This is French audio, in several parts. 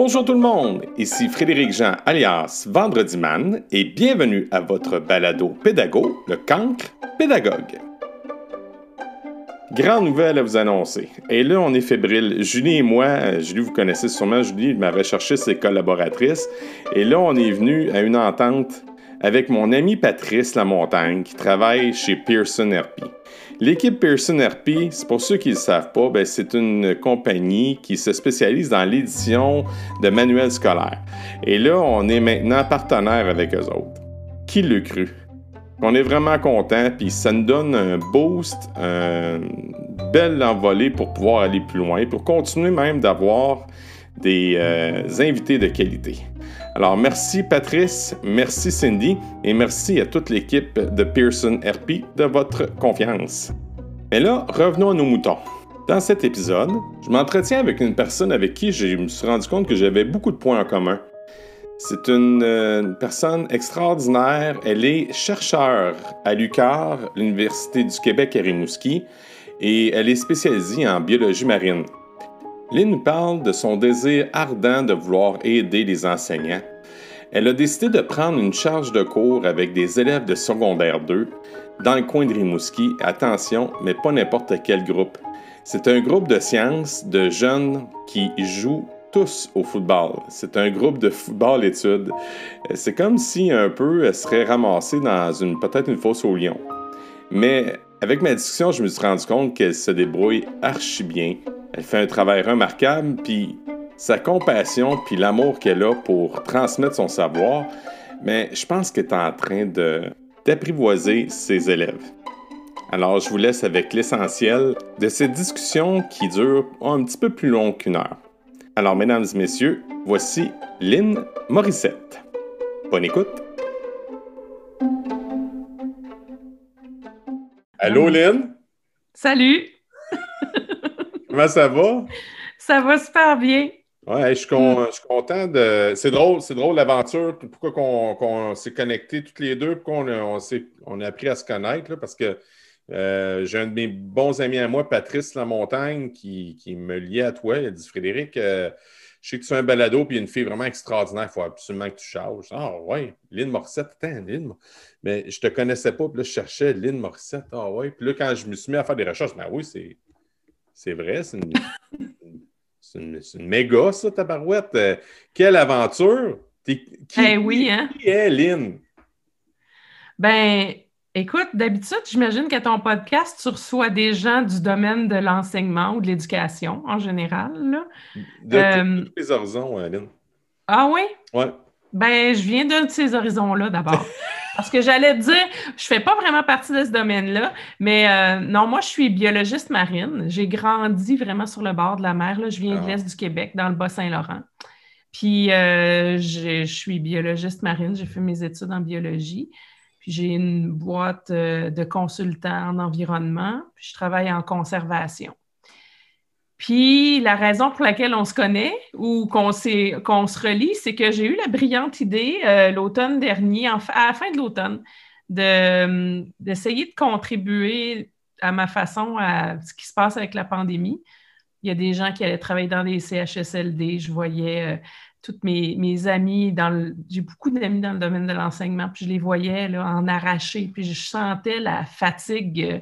Bonjour tout le monde, ici Frédéric Jean alias Vendredi Man et bienvenue à votre balado pédago, le cancre pédagogue. Grande nouvelle à vous annoncer. Et là, on est fébrile. Julie et moi, euh, Julie, vous connaissez sûrement, Julie m'avait cherché ses collaboratrices. Et là, on est venu à une entente avec mon ami Patrice Lamontagne qui travaille chez Pearson RP. L'équipe Pearson RP, c'est pour ceux qui ne le savent pas, ben, c'est une compagnie qui se spécialise dans l'édition de manuels scolaires. Et là, on est maintenant partenaire avec eux autres. Qui le cru? On est vraiment content, puis ça nous donne un boost, une belle envolée pour pouvoir aller plus loin, pour continuer même d'avoir des euh, invités de qualité. Alors, merci Patrice, merci Cindy et merci à toute l'équipe de Pearson RP de votre confiance. Mais là, revenons à nos moutons. Dans cet épisode, je m'entretiens avec une personne avec qui je me suis rendu compte que j'avais beaucoup de points en commun. C'est une, euh, personne extraordinaire. Elle est chercheure à l'UQAR, l'Université du Québec à Rimouski, et elle est spécialisée en biologie marine. Lynn nous parle de son désir ardent de vouloir aider les enseignants. Elle a décidé de prendre une charge de cours avec des élèves de secondaire 2 dans le coin de Rimouski. Attention, mais pas n'importe quel groupe. C'est un groupe de sciences de jeunes qui jouent tous au football. C'est un groupe de football études. C'est comme si un peu elle serait ramassée dans une peut-être une fosse au lion. Mais avec ma discussion, je me suis rendu compte qu'elle se débrouille archi bien elle fait un travail remarquable, puis sa compassion, puis l'amour qu'elle a pour transmettre son savoir, mais je pense qu'elle est en train d'apprivoiser ses élèves. Alors, je vous laisse avec l'essentiel de cette discussion qui dure un petit peu plus long qu'une heure. Alors, mesdames et messieurs, voici Lynn Morissette. Bonne écoute. Allô, Lynn? Salut! Comment ça va? Ça va super bien. Ouais, je suis, content de. C'est drôle, c'est drôle l'aventure. Pourquoi qu'on, s'est connectés toutes les deux, pourquoi on, on, a appris à se connaître, parce que euh, j'ai un de mes bons amis à moi, Patrice Lamontagne, qui, qui me liait à toi. Il a dit Frédéric, euh, je sais que tu es un balado, puis une fille vraiment extraordinaire. Il faut absolument que tu changes. Ah ouais, Lynn Morissette. Attends, Lynn. Mais je te connaissais pas, puis là, je cherchais Lynn Morissette. Ah ouais. Puis là, quand je me suis mis à faire des recherches, ben oui, c'est c'est vrai, c'est une, méga, ça, ta barouette. Euh, quelle aventure! qui, eh oui, hein? qui est Lynn? Ben, écoute, d'habitude, j'imagine qu'à ton podcast, tu reçois des gens du domaine de l'enseignement ou de l'éducation en général. Là. De euh, tous les horizons, euh, Lynn. Ah oui? Oui. Ben, je viens d'un de ces horizons-là d'abord. Parce que j'allais te dire, je fais pas vraiment partie de ce domaine-là, mais euh, non, moi, je suis biologiste marine. J'ai grandi vraiment sur le bord de la mer. Là. Je viens de ah. l'Est du Québec, dans le Bas-Saint-Laurent. Puis, euh, je suis biologiste marine. J'ai fait mes études en biologie. J'ai une boîte euh, de consultants en environnement. Puis, je travaille en conservation. Puis la raison pour laquelle on se connaît ou qu'on qu'on se relie, c'est que j'ai eu la brillante idée euh, l'automne dernier, à la fin de l'automne, d'essayer de, contribuer à ma façon à ce qui se passe avec la pandémie. Il y a des gens qui allaient travailler dans des CHSLD. Je voyais euh, toutes mes, mes amis dans J'ai beaucoup d'amis dans le domaine de l'enseignement, puis je les voyais en arracher, puis je sentais la fatigue euh,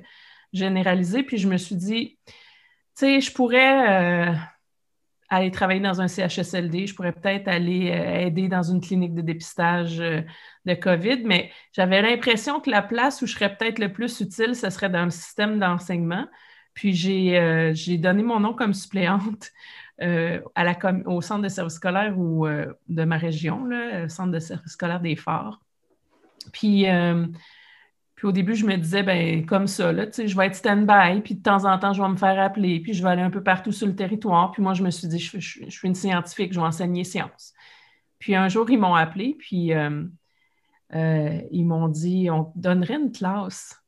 généralisée, puis je me suis dit tu sais, je pourrais euh, aller travailler dans un CHSLD, je pourrais peut-être aller euh, aider dans une clinique de dépistage de COVID, mais j'avais l'impression que la place où je serais peut-être le plus utile, ce serait dans le système d'enseignement. Puis j'ai donné mon nom comme suppléante à la au centre de service scolaire ou de ma région, le centre de service scolaire des Forts. Puis puis au début, je me disais, ben comme ça, là, je vais être stand-by, puis de temps en temps, je vais me faire appeler, puis je vais aller un peu partout sur le territoire. Puis moi, je me suis dit, je, suis une scientifique, je vais enseigner sciences. Puis un jour, ils m'ont appelé, puis euh, euh, ils m'ont dit, on donnerait une classe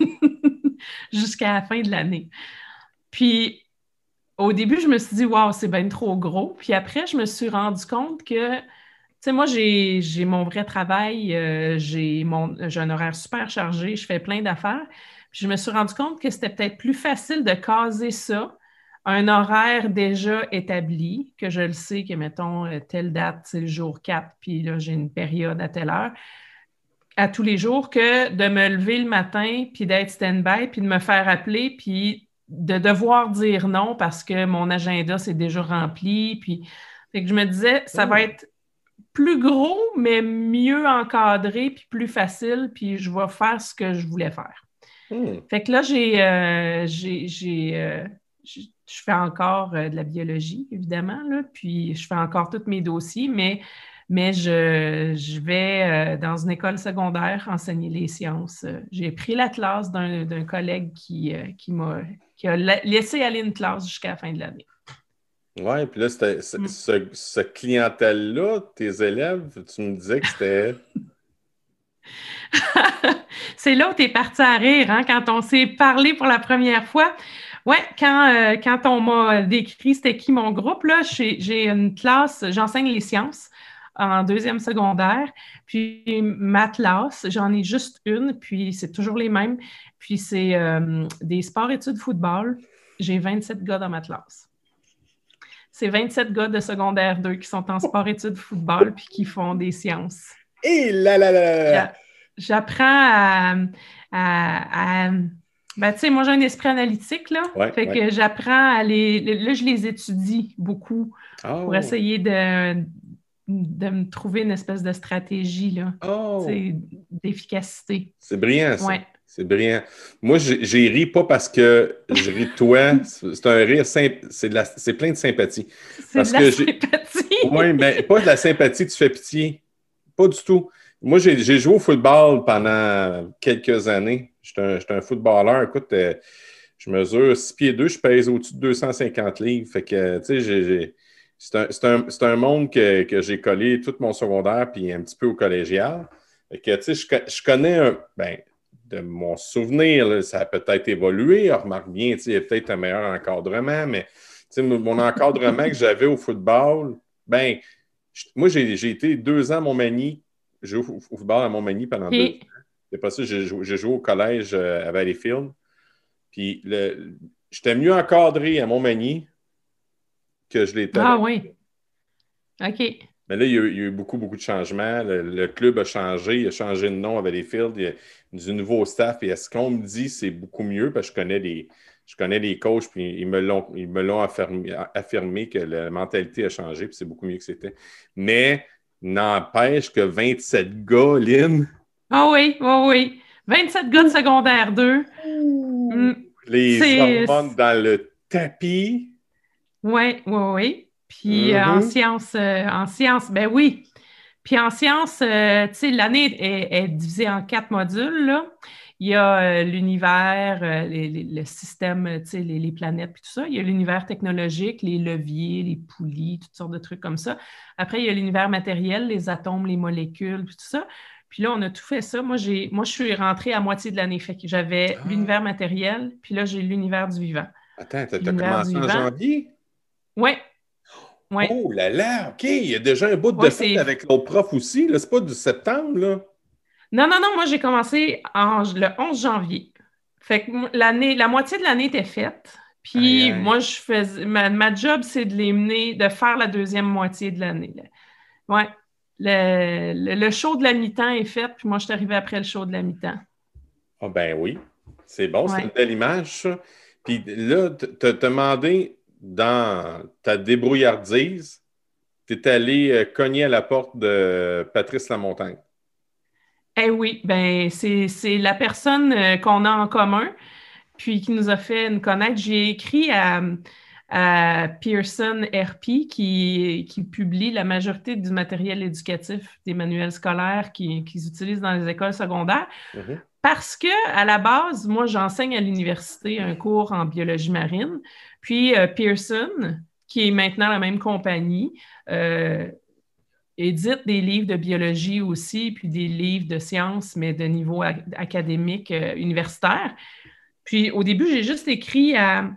jusqu'à la fin de l'année. Puis au début, je me suis dit, waouh, c'est bien trop gros. Puis après, je me suis rendu compte que sais, moi, j'ai mon vrai travail, euh, j'ai un horaire super chargé, je fais plein d'affaires. je me suis rendu compte que c'était peut-être plus facile de caser ça un horaire déjà établi, que je le sais que, mettons, euh, telle date, c'est le jour 4, puis là, j'ai une période à telle heure, à tous les jours, que de me lever le matin, puis d'être stand-by, puis de me faire appeler, puis de devoir dire non parce que mon agenda, c'est déjà rempli, puis... Fait que je me disais, ça va oh. être plus gros, mais mieux encadré, puis plus facile, puis je vais faire ce que je voulais faire. Hmm. Fait que là, j'ai, euh, euh, je fais encore euh, de la biologie, évidemment, là, puis je fais encore tous mes dossiers, mais, mais je, vais dans une école secondaire enseigner les sciences. J'ai pris la classe d'un, collègue qui, qui, m'a, qui a laissé aller une classe jusqu'à la fin de l'année. Oui, puis là, c'était, ce, mm. clientèle-là, tes élèves, tu me disais que c'était. c'est là où tu es parti à rire, hein, quand on s'est parlé pour la première fois. Oui, quand, euh, quand on m'a décrit c'était qui mon groupe, là, j'ai une classe, j'enseigne les sciences en deuxième secondaire. Puis ma classe, j'en ai juste une, puis c'est toujours les mêmes. Puis c'est euh, des sports-études football. J'ai 27 gars dans ma classe. C'est 27 gars de secondaire 2 qui sont en sport-études football puis qui font des sciences. Et là là là! J'apprends à ben, tu sais, moi, j'ai un esprit analytique, là. fait que j'apprends à les. Là, je les étudie beaucoup pour oh. essayer de, de me trouver une espèce de stratégie, là. Oh. D'efficacité. C'est brillant, ça. C'est brillant. Moi, j'ai ri pas parce que je ris de toi. C'est un rire c'est plein de sympathie. C'est de la sympathie. Oui, mais pas de la sympathie, tu fais pitié. Pas du tout. Moi, j'ai joué au football pendant quelques années. J'étais un, footballeur. Écoute, euh, je mesure 6 pieds 2, je pèse au-dessus de 250 livres. Fait que, tu sais, c'est un, monde que, j'ai collé tout mon secondaire puis un petit peu au collégial. Que, tu sais, je, connais un. Ben, de mon souvenir, ça a peut-être évolué. remarque bien, il y a peut-être un meilleur encadrement, mais mon encadrement que j'avais au football, ben, moi, j'ai été deux ans à Montmagny j'ai joué au, football à Montmagny pendant deux ans. C'est pas ça, j'ai joué, au collège euh, à Valleyfield. Puis j'étais mieux encadré à Montmagny que je l'étais. Ah oui. OK. Mais là, il y, a, eu beaucoup, beaucoup de changements. Le, club a changé. Il a changé de nom à Valleyfield. Il y a du nouveau staff. Et est-ce qu'on me dit c'est beaucoup mieux parce que je connais les, je connais les coachs, puis ils me l'ont affirmé, affirmé, que la mentalité a changé, puis c'est beaucoup mieux que c'était. Mais N'empêche que 27 gars, Lynn. Ah oui, oui, oui. 27 gars de secondaire 2. Mm. Les hormones dans le tapis. Oui, oui, oui. Puis euh, en mm-hmm. sciences, euh, en sciences, ben oui. Puis en sciences, euh, tu sais, l'année est, divisée en quatre modules. Là. Il y a l'univers, le système, tu sais, les, planètes, puis tout ça. Il y a l'univers technologique, les leviers, les poulies, toutes sortes de trucs comme ça. Après, il y a l'univers matériel, les atomes, les molécules, puis tout ça. Puis là, on a tout fait ça. Moi, j'ai, moi je suis rentrée à moitié de l'année. Fait que j'avais ah. l'univers matériel, puis là, j'ai l'univers du vivant. Attends, tu as commencé en janvier? Oui. Ouais. Oh là là, OK. Il y a déjà un bout de fête avec l'autre prof aussi. Là. C'est pas du septembre, là. Non, non, non. Moi, j'ai commencé le 11 janvier. Fait que l'année, la moitié de l'année était faite. Puis moi, je faisais ma, job, c'est de les mener, de faire la deuxième moitié de l'année. Ouais. Le, le, show de la mi-temps est fait, puis moi, je suis arrivée après le show de la mi-temps. Ah ben oui. C'est bon, c'est une belle image, ça. Puis là, as demandé dans ta débrouillardise, tu es allé euh, cogner à la porte de Patrice Lamontagne. Eh oui, ben c'est la personne euh, qu'on a en commun puis qui nous a fait une connaître. J'ai écrit à, Pearson RP qui, qui, publie la majorité du matériel éducatif des manuels scolaires qu'ils utilisent dans les écoles secondaires. Mm-hmm. Parce que, à la base, moi, j'enseigne à l'université un cours en biologie marine. Puis euh, Pearson, qui est maintenant la même compagnie, euh, édite des livres de biologie aussi, puis des livres de sciences, mais de niveau académique euh, universitaire. Puis au début, j'ai juste écrit à.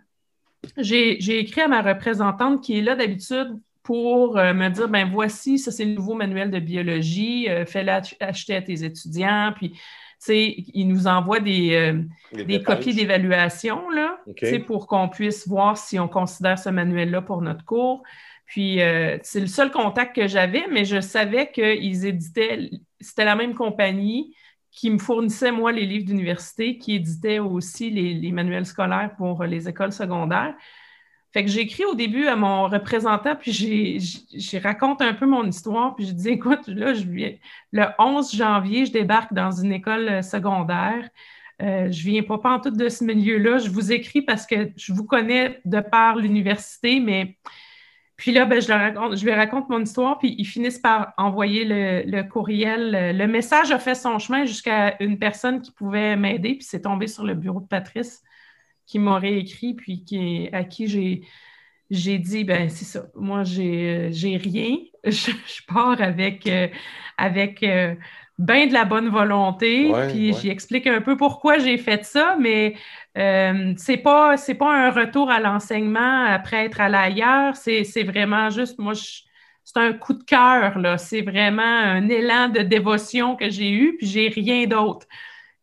J'ai écrit à ma représentante qui est là d'habitude pour me dire ben voici, ça c'est le nouveau manuel de biologie, fais-le acheter à tes étudiants. Puis, ils nous envoient des, euh, des copies d'évaluation pour qu'on puisse voir si on considère ce manuel-là pour notre cours. Puis, euh, c'est le seul contact que j'avais, mais je savais qu'ils éditaient, c'était la même compagnie qui me fournissait, moi, les livres d'université, qui éditait aussi les, manuels scolaires pour les écoles secondaires. Fait que j'ai écrit au début à mon représentant, puis j'ai raconte un peu mon histoire, puis je dis écoute, là, je le 11 janvier, je débarque dans une école euh, secondaire. Euh, je viens pas en tout de ce milieu-là. Je vous écris parce que je vous connais de par l'université, mais puis là, ben, je, raconte, je lui raconte mon histoire, puis ils finissent par envoyer le, courriel. Le message a fait son chemin jusqu'à une personne qui pouvait m'aider, puis c'est tombé sur le bureau de Patrice qui m'aurait écrit, puis qui, à qui j'ai, j'ai dit, ben c'est ça, moi, j'ai, j'ai rien. Je, pars avec, euh, avec euh, bien de la bonne volonté, puis j'explique un peu pourquoi j'ai fait ça, mais euh, c'est pas c'est pas un retour à l'enseignement après être allé ailleurs, c'est, c'est vraiment juste, moi, c'est un coup de cœur, là. C'est vraiment un élan de dévotion que j'ai eu, puis j'ai rien d'autre.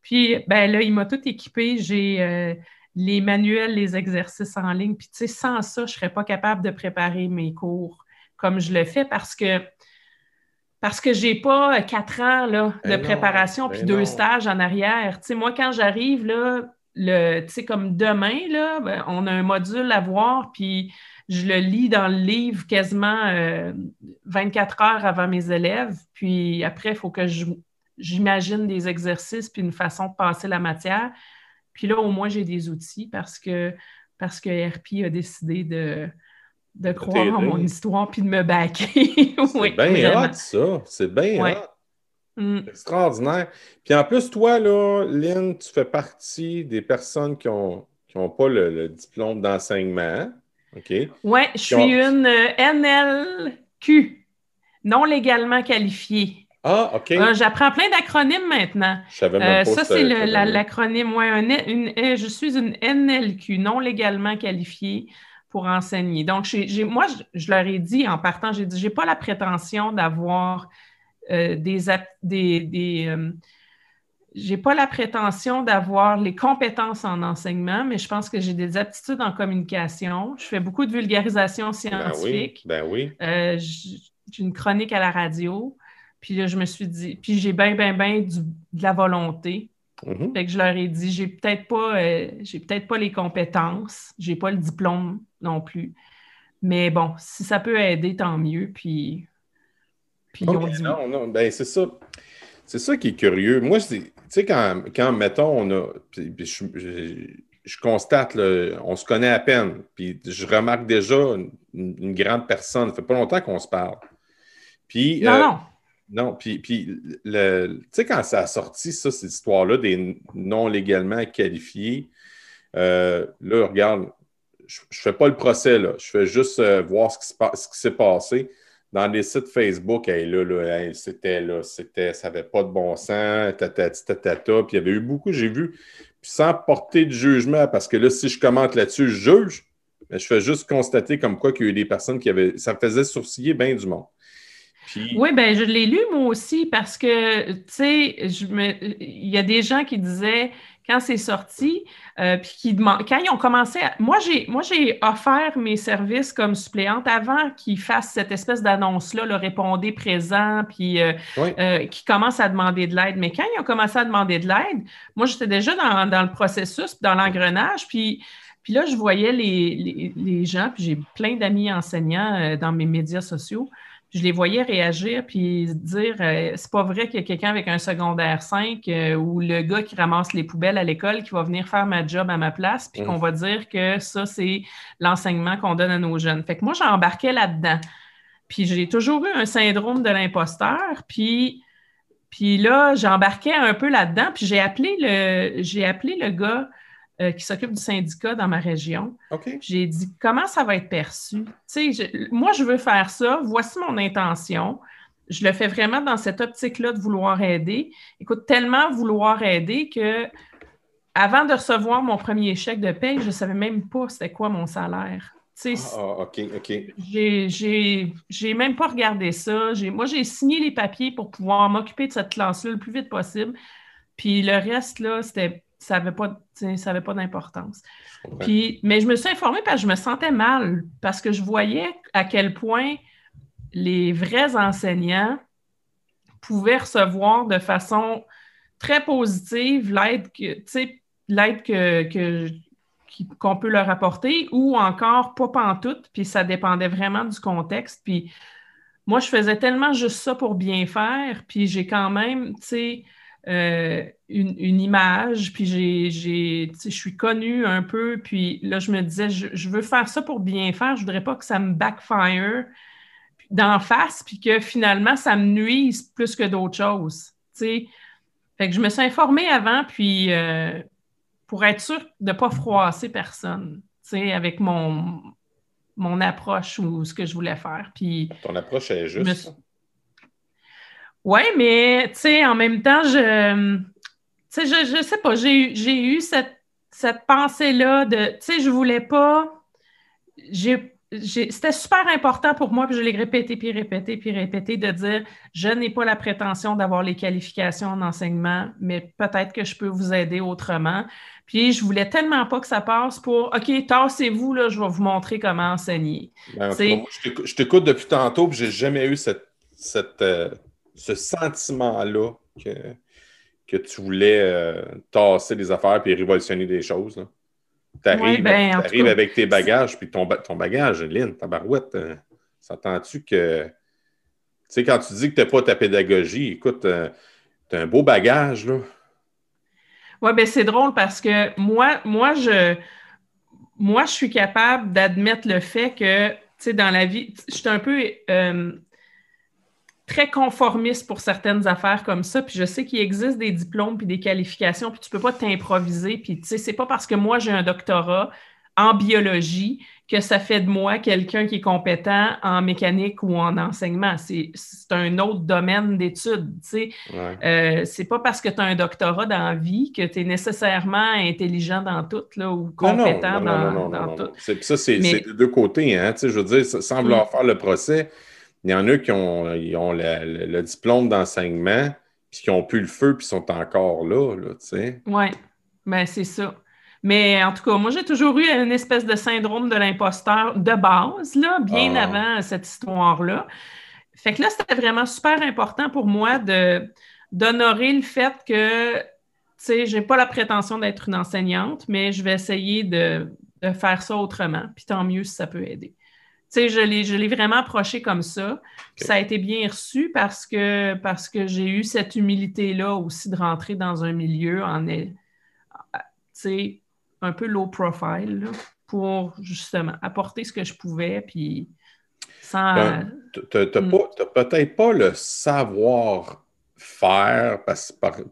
Puis, ben là, il m'a tout équipé. J'ai les manuels, les exercices en ligne. Puis, tu sais, sans ça, je ne serais pas capable de préparer mes cours comme je le fais parce que parce que j'ai pas quatre ans là, de ben préparation puis ben deux stages en arrière. Tu sais, moi, quand j'arrive, là, le, tu sais, comme demain, là, ben, on a un module à voir, puis je le lis dans le livre quasiment 24 euh, heures avant mes élèves. Puis après, il faut que j'imagine des exercices puis une façon de passer la matière. Puis là, au moins, j'ai des outils parce que, parce que RP a décidé de, de croire en mon histoire puis de me baquer. c'est bien hot, ça. C'est bien hot. Mm. Extraordinaire. Puis en plus, toi, là, Lynn, tu fais partie des personnes qui n'ont qui ont pas le, diplôme d'enseignement. OK? Oui, je suis une NLQ, non légalement qualifiée. Ah, OK. Euh, j'apprends plein d'acronymes maintenant. Je savais même euh, pas Ça, c'est l'acronyme. Ouais, euh, je suis une NLQ, non légalement qualifiée pour enseigner. Donc, moi, je, leur ai dit en partant, j'ai dit, j'ai pas la prétention d'avoir des... des, j'ai pas la prétention d'avoir les compétences en enseignement, mais je pense que j'ai des aptitudes en communication. Je fais beaucoup de vulgarisation scientifique. Ben oui. Ben oui. j'ai une chronique à la radio. Puis là, je me suis dit, puis j'ai bien, bien, bien de la volonté. Mm-hmm. Fait que je leur ai dit, j'ai peut-être pas, euh, j'ai peut-être pas les compétences, j'ai pas le diplôme non plus. Mais bon, si ça peut aider, tant mieux. Puis, puis dit... Non, non, ben c'est ça. C'est ça qui est curieux. Moi, tu sais, quand, quand, mettons, on a. je, constate, on se connaît à peine. Puis je remarque déjà une, grande personne. Ça fait pas longtemps qu'on se parle. Puis, non, euh, non. Non, puis, puis tu sais, quand ça a sorti, ça, cette histoire-là, des non légalement qualifiés, euh, là, regarde, je ne fais pas le procès, là. Je fais juste euh, voir ce qui, s'est passé. Dans les sites Facebook, là, là c'était, là, c'était, ça n'avait pas de bon sens, tatati, tatata. Puis il y avait eu beaucoup, j'ai vu, puis sans porter de jugement, parce que là, si je commente là-dessus, je juge, mais je fais juste constater comme quoi qu'il y a eu des personnes qui avaient. Ça faisait sourciller bien du monde. Oui, ben je l'ai lu moi aussi parce que, tu sais, il y a des gens qui disaient quand c'est sorti, euh, puis qui demandent, quand ils ont commencé à... Moi, j'ai, moi, j'ai offert mes services comme suppléante avant qu'ils fassent cette espèce d'annonce-là, le répondez présent, puis euh, euh, qui commencent à demander de l'aide. Mais quand ils ont commencé à demander de l'aide, moi, j'étais déjà dans, le processus, dans l'engrenage, puis... Puis là, je voyais les, les gens, puis j'ai plein d'amis enseignants dans mes médias sociaux je les voyais réagir puis dire euh, c'est pas vrai qu'il y a quelqu'un avec un secondaire 5 euh, ou le gars qui ramasse les poubelles à l'école qui va venir faire ma job à ma place puis qu'on mm. va dire que ça c'est l'enseignement qu'on donne à nos jeunes. Fait que moi j'embarquais là-dedans. Puis j'ai toujours eu un syndrome de l'imposteur puis puis là j'embarquais un peu là-dedans puis j'ai appelé le j'ai appelé le gars euh, qui s'occupe du syndicat dans ma région. J'ai dit comment ça va être perçu? moi, je veux faire ça. Voici mon intention. Je le fais vraiment dans cette optique-là de vouloir aider. Écoute, tellement vouloir aider que avant de recevoir mon premier chèque de paie, je ne savais même pas c'était quoi mon salaire. Ah, ah, OK, OK. J'ai même pas regardé ça. Moi, j'ai signé les papiers pour pouvoir m'occuper de cette classe-là le plus vite possible. Puis le reste, là, c'était, ça n'avait pas, pas d'importance. Puis, mais je me suis informée parce que je me sentais mal, parce que je voyais à quel point les vrais enseignants pouvaient recevoir de façon très positive l'aide que, l'aide que, qu'on peut leur apporter ou encore pas pantoute, puis ça dépendait vraiment du contexte. Puis moi, je faisais tellement juste ça pour bien faire, puis j'ai quand même, tu sais, euh, une, image, puis j'ai, je suis connue un peu, puis là, je me disais, je, veux faire ça pour bien faire, je voudrais pas que ça me backfire d'en face, puis que finalement, ça me nuise plus que d'autres choses. Fait que je me suis informée avant, puis euh, pour être sûre de ne pas froisser personne, tu sais, avec mon, mon approche ou ce que je voulais faire. Puis, Ton approche est juste. Oui, mais tu sais, en même temps, je. Tu sais, je, je sais pas, j'ai eu cette, cette pensée-là de. Tu sais, je voulais pas. C'était super important pour moi, puis je l'ai répété, puis répété, puis répété, de dire je n'ai pas la prétention d'avoir les qualifications en enseignement, mais peut-être que je peux vous aider autrement. Puis je voulais tellement pas que ça passe pour OK, tassez-vous, là, je vais vous montrer comment enseigner. Ben, je t'écoute depuis tantôt, puis j'ai jamais eu cette, cette, euh, ce sentiment-là que, que tu voulais euh, tasser des affaires puis révolutionner des choses. Tu arrives, ben, avec tes bagages, puis ton, ton bagage, Lynn, ta barouette, euh, s'entends-tu que. Tu sais, quand tu dis que tu n'as pas ta pédagogie, écoute, tu as un beau bagage, là. Oui, ben c'est drôle parce que moi, moi, je, moi, je suis capable d'admettre le fait que, tu sais, dans la vie, je suis un peu euh, très conformiste pour certaines affaires comme ça, puis je sais qu'il existe des diplômes puis des qualifications, puis tu peux pas t'improviser, puis tu sais, c'est pas parce que moi j'ai un doctorat en biologie que ça fait de moi quelqu'un qui est compétent en mécanique ou en enseignement. C'est un autre domaine d'études. Tu sais. Euh, c'est pas parce que tu as un doctorat dans la vie que tu es nécessairement intelligent dans tout là, ou compétent dans, tout. Ça, c'est des deux côtés. Hein? Tu sais, je veux dire, sans vouloir faire le procès, il y en a qui ont, ont le, diplôme d'enseignement, puis qui ont pu le feu, puis sont encore là. là tu sais. Oui, ben, c'est ça. Mais en tout cas, moi, j'ai toujours eu une espèce de syndrome de l'imposteur de base, là, bien ah. avant cette histoire-là. Fait que là, c'était vraiment super important pour moi de, d'honorer le fait que, tu sais, j'ai pas la prétention d'être une enseignante, mais je vais essayer de, faire ça autrement. Puis tant mieux si ça peut aider. Sais, je l'ai, je l'ai vraiment approché comme ça. Ça a été bien reçu parce que, parce que j'ai eu cette humilité-là aussi de rentrer dans un milieu en, sais, un peu low profile pour justement apporter ce que je pouvais, puis sans. Ben, tu n'as hmm. peut-être pas le savoir faire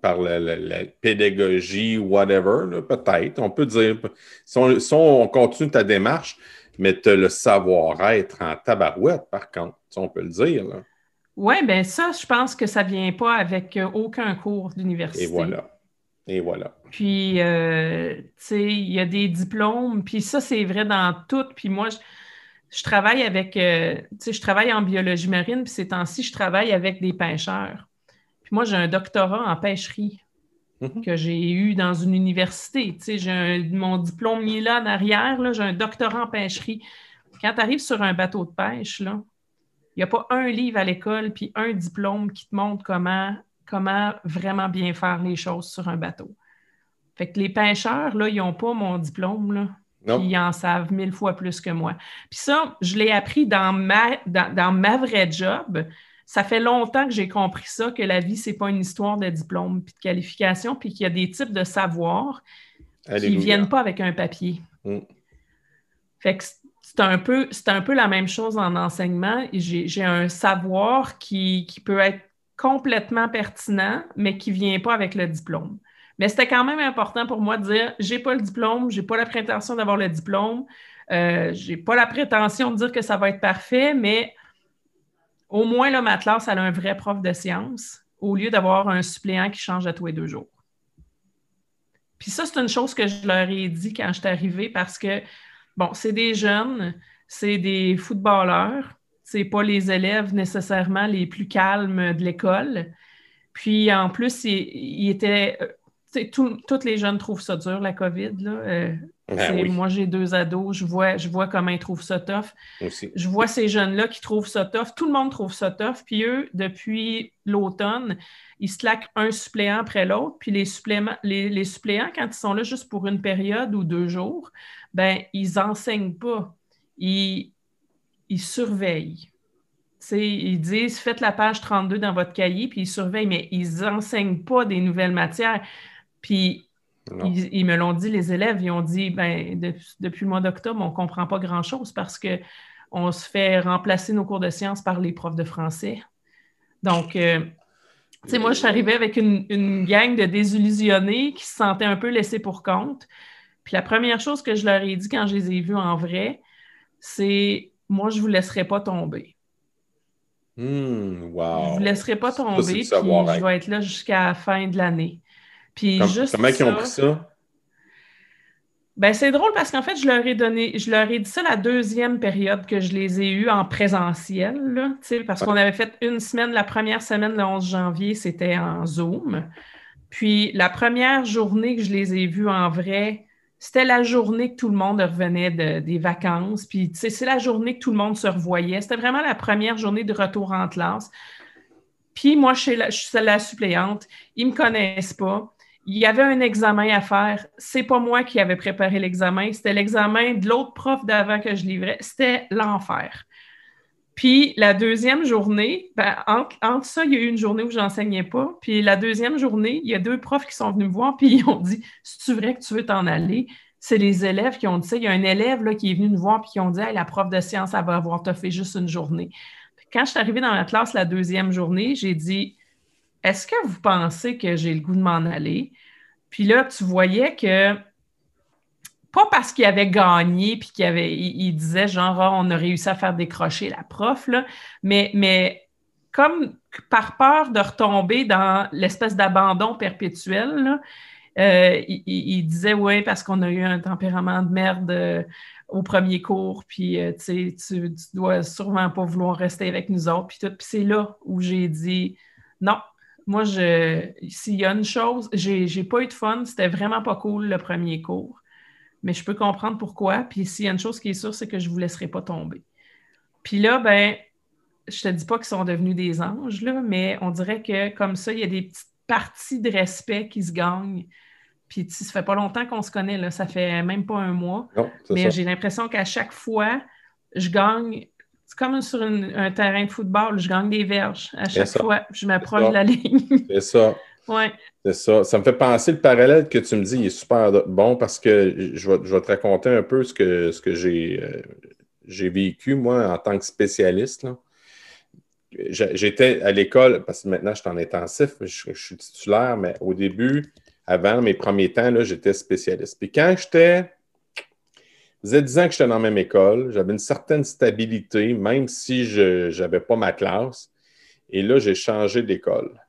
par, la, pédagogie ou whatever, peut-être. On peut dire, si on, continue ta démarche, mais tu as le savoir-être en tabarouette, par contre, on peut le dire. Oui, bien ça, je pense que ça ne vient pas avec euh, aucun cours d'université. Et voilà. Et voilà. Puis, euh, tu sais, il y a des diplômes, puis ça, c'est vrai dans tout. Puis moi, je, travaille avec, euh, tu sais, je travaille en biologie marine, puis ces temps-ci, je travaille avec des pêcheurs. Puis moi, j'ai un doctorat en pêcherie mm-hmm. que j'ai eu dans une université. Tu sais, j'ai mon diplôme mis là en arrière, là, j'ai un doctorat en pêcherie. Quand tu arrives sur un bateau de pêche, il n'y a pas un livre à l'école puis un diplôme qui te montre comment comment vraiment bien faire les choses sur un bateau. Fait que les pêcheurs, là, ils n'ont pas mon diplôme, là. Ils en savent mille fois plus que moi. Puis ça, je l'ai appris dans ma, dans, ma vraie job. Ça fait longtemps que j'ai compris ça, que la vie, ce n'est pas une histoire de diplôme puis de qualification, puis qu'il y a des types de savoirs qui ne viennent pas avec un papier. Mm. Fait que c'est un, peu, un peu la même chose en enseignement. J'ai un savoir qui, qui peut être complètement pertinent, mais qui ne vient pas avec le diplôme. Mais c'était quand même important pour moi de dire j'ai pas le diplôme, j'ai pas la prétention d'avoir le diplôme, euh, j'ai pas la prétention de dire que ça va être parfait, mais au moins là, ma classe, elle a un vrai prof de sciences au lieu d'avoir un suppléant qui change à tous les deux jours. Puis ça, c'est une chose que je leur ai dit quand je suis arrivée parce que, bon, c'est des jeunes, c'est des footballeurs, c'est pas les élèves nécessairement les plus calmes de l'école. Puis en plus, ils, étaient tous les jeunes trouvent ça dur, la COVID. Là. Euh, ben moi, j'ai deux ados, je vois, je vois comment ils trouvent ça tough. Je vois ces jeunes-là qui trouvent ça tough. Tout le monde trouve ça tough. Puis eux, depuis l'automne, ils se claquent un suppléant après l'autre. Puis les, les, suppléants, quand ils sont là juste pour une période ou deux jours, ben ils n'enseignent pas. Ils, ils surveillent. ils disent faites la page 32 dans votre cahier, puis ils surveillent, mais ils n'enseignent pas des nouvelles matières. Puis ils, me l'ont dit, les élèves, ils ont dit ben, depuis le mois d'octobre, on ne comprend pas grand-chose parce qu'on se fait remplacer nos cours de sciences par les profs de français. Donc, euh, tu sais, moi, je suis arrivée avec une, une, gang de désillusionnés qui se sentaient un peu laissés pour compte. Puis la première chose que je leur ai dit quand je les ai vus en vrai, c'est moi, je ne vous laisserai pas tomber. Hmm, wow. Je ne vous laisserai pas tomber, puis je vais être là jusqu'à la fin de l'année. Puis juste comment ils ont pris ça? Ben, c'est drôle parce qu'en fait, je leur ai donné, je leur ai dit ça la deuxième période que je les ai eus en présentiel, là, parce qu'on avait fait une semaine, la première semaine, le 11 janvier, c'était en Zoom. Puis la première journée que je les ai vus en vrai, c'était la journée que tout le monde revenait des vacances. Puis, c'est la journée que tout le monde se revoyait. C'était vraiment la première journée de retour en classe. Puis, moi, je suis la, je suis la suppléante. Ils ne me connaissent pas. Il y avait un examen à faire. C'est pas moi qui avais préparé l'examen. C'était l'examen de l'autre prof d'avant que je livrais. C'était l'enfer. Puis la deuxième journée, ben, entre, ça, il y a eu une journée où je n'enseignais pas. Puis la deuxième journée, il y a deux profs qui sont venus me voir, puis ils ont dit C'est-tu vrai que tu veux t'en aller? C'est les élèves qui ont dit. Il y a un élève là, qui est venu nous voir, puis qui ont dit La prof de sciences, elle va avoir fait juste une journée. Quand je suis arrivée dans la classe la deuxième journée, j'ai dit Est-ce que vous pensez que j'ai le goût de m'en aller? Puis là, tu voyais que pas parce qu'il avait gagné puis qu'il avait, il, disait genre, ah, on a réussi à faire décrocher la prof, mais, comme par peur de retomber dans l'espèce d'abandon perpétuel, euh, il, disait, oui, parce qu'on a eu un tempérament de merde euh, au premier cours, puis euh, tu, tu dois sûrement pas vouloir rester avec nous autres, puis. Puis c'est là où j'ai dit, non, moi, s'il y a une chose, j'ai pas eu de fun, c'était vraiment pas cool le premier cours mais je peux comprendre pourquoi. Puis s'il y a une chose qui est sûre, c'est que je ne vous laisserai pas tomber. Puis là, ben, je te dis pas qu'ils sont devenus des anges, là, mais on dirait que comme ça, il y a des petites parties de respect qui se gagnent. Puis ça fait pas longtemps qu'on se connaît, là, ça fait même pas un mois. mais j'ai l'impression qu'à chaque fois, je gagne. C'est comme sur un terrain de football, je gagne des verges. À chaque fois, je m'approche de la ligne. C'est ça. Ouais. C'est ça. Ça me fait penser le parallèle que tu me dis, il est super bon parce que je vais, te raconter un peu ce que, ce que euh, j'ai vécu, moi, en tant que spécialiste. J'étais à l'école, parce que maintenant je suis en intensif, je, suis titulaire, mais au début, avant mes premiers temps, j'étais spécialiste. Puis quand j'étais. Êtes 10 ans que j'étais dans la même école, j'avais une certaine stabilité, même si je n'avais pas ma classe. Et là, j'ai changé d'école.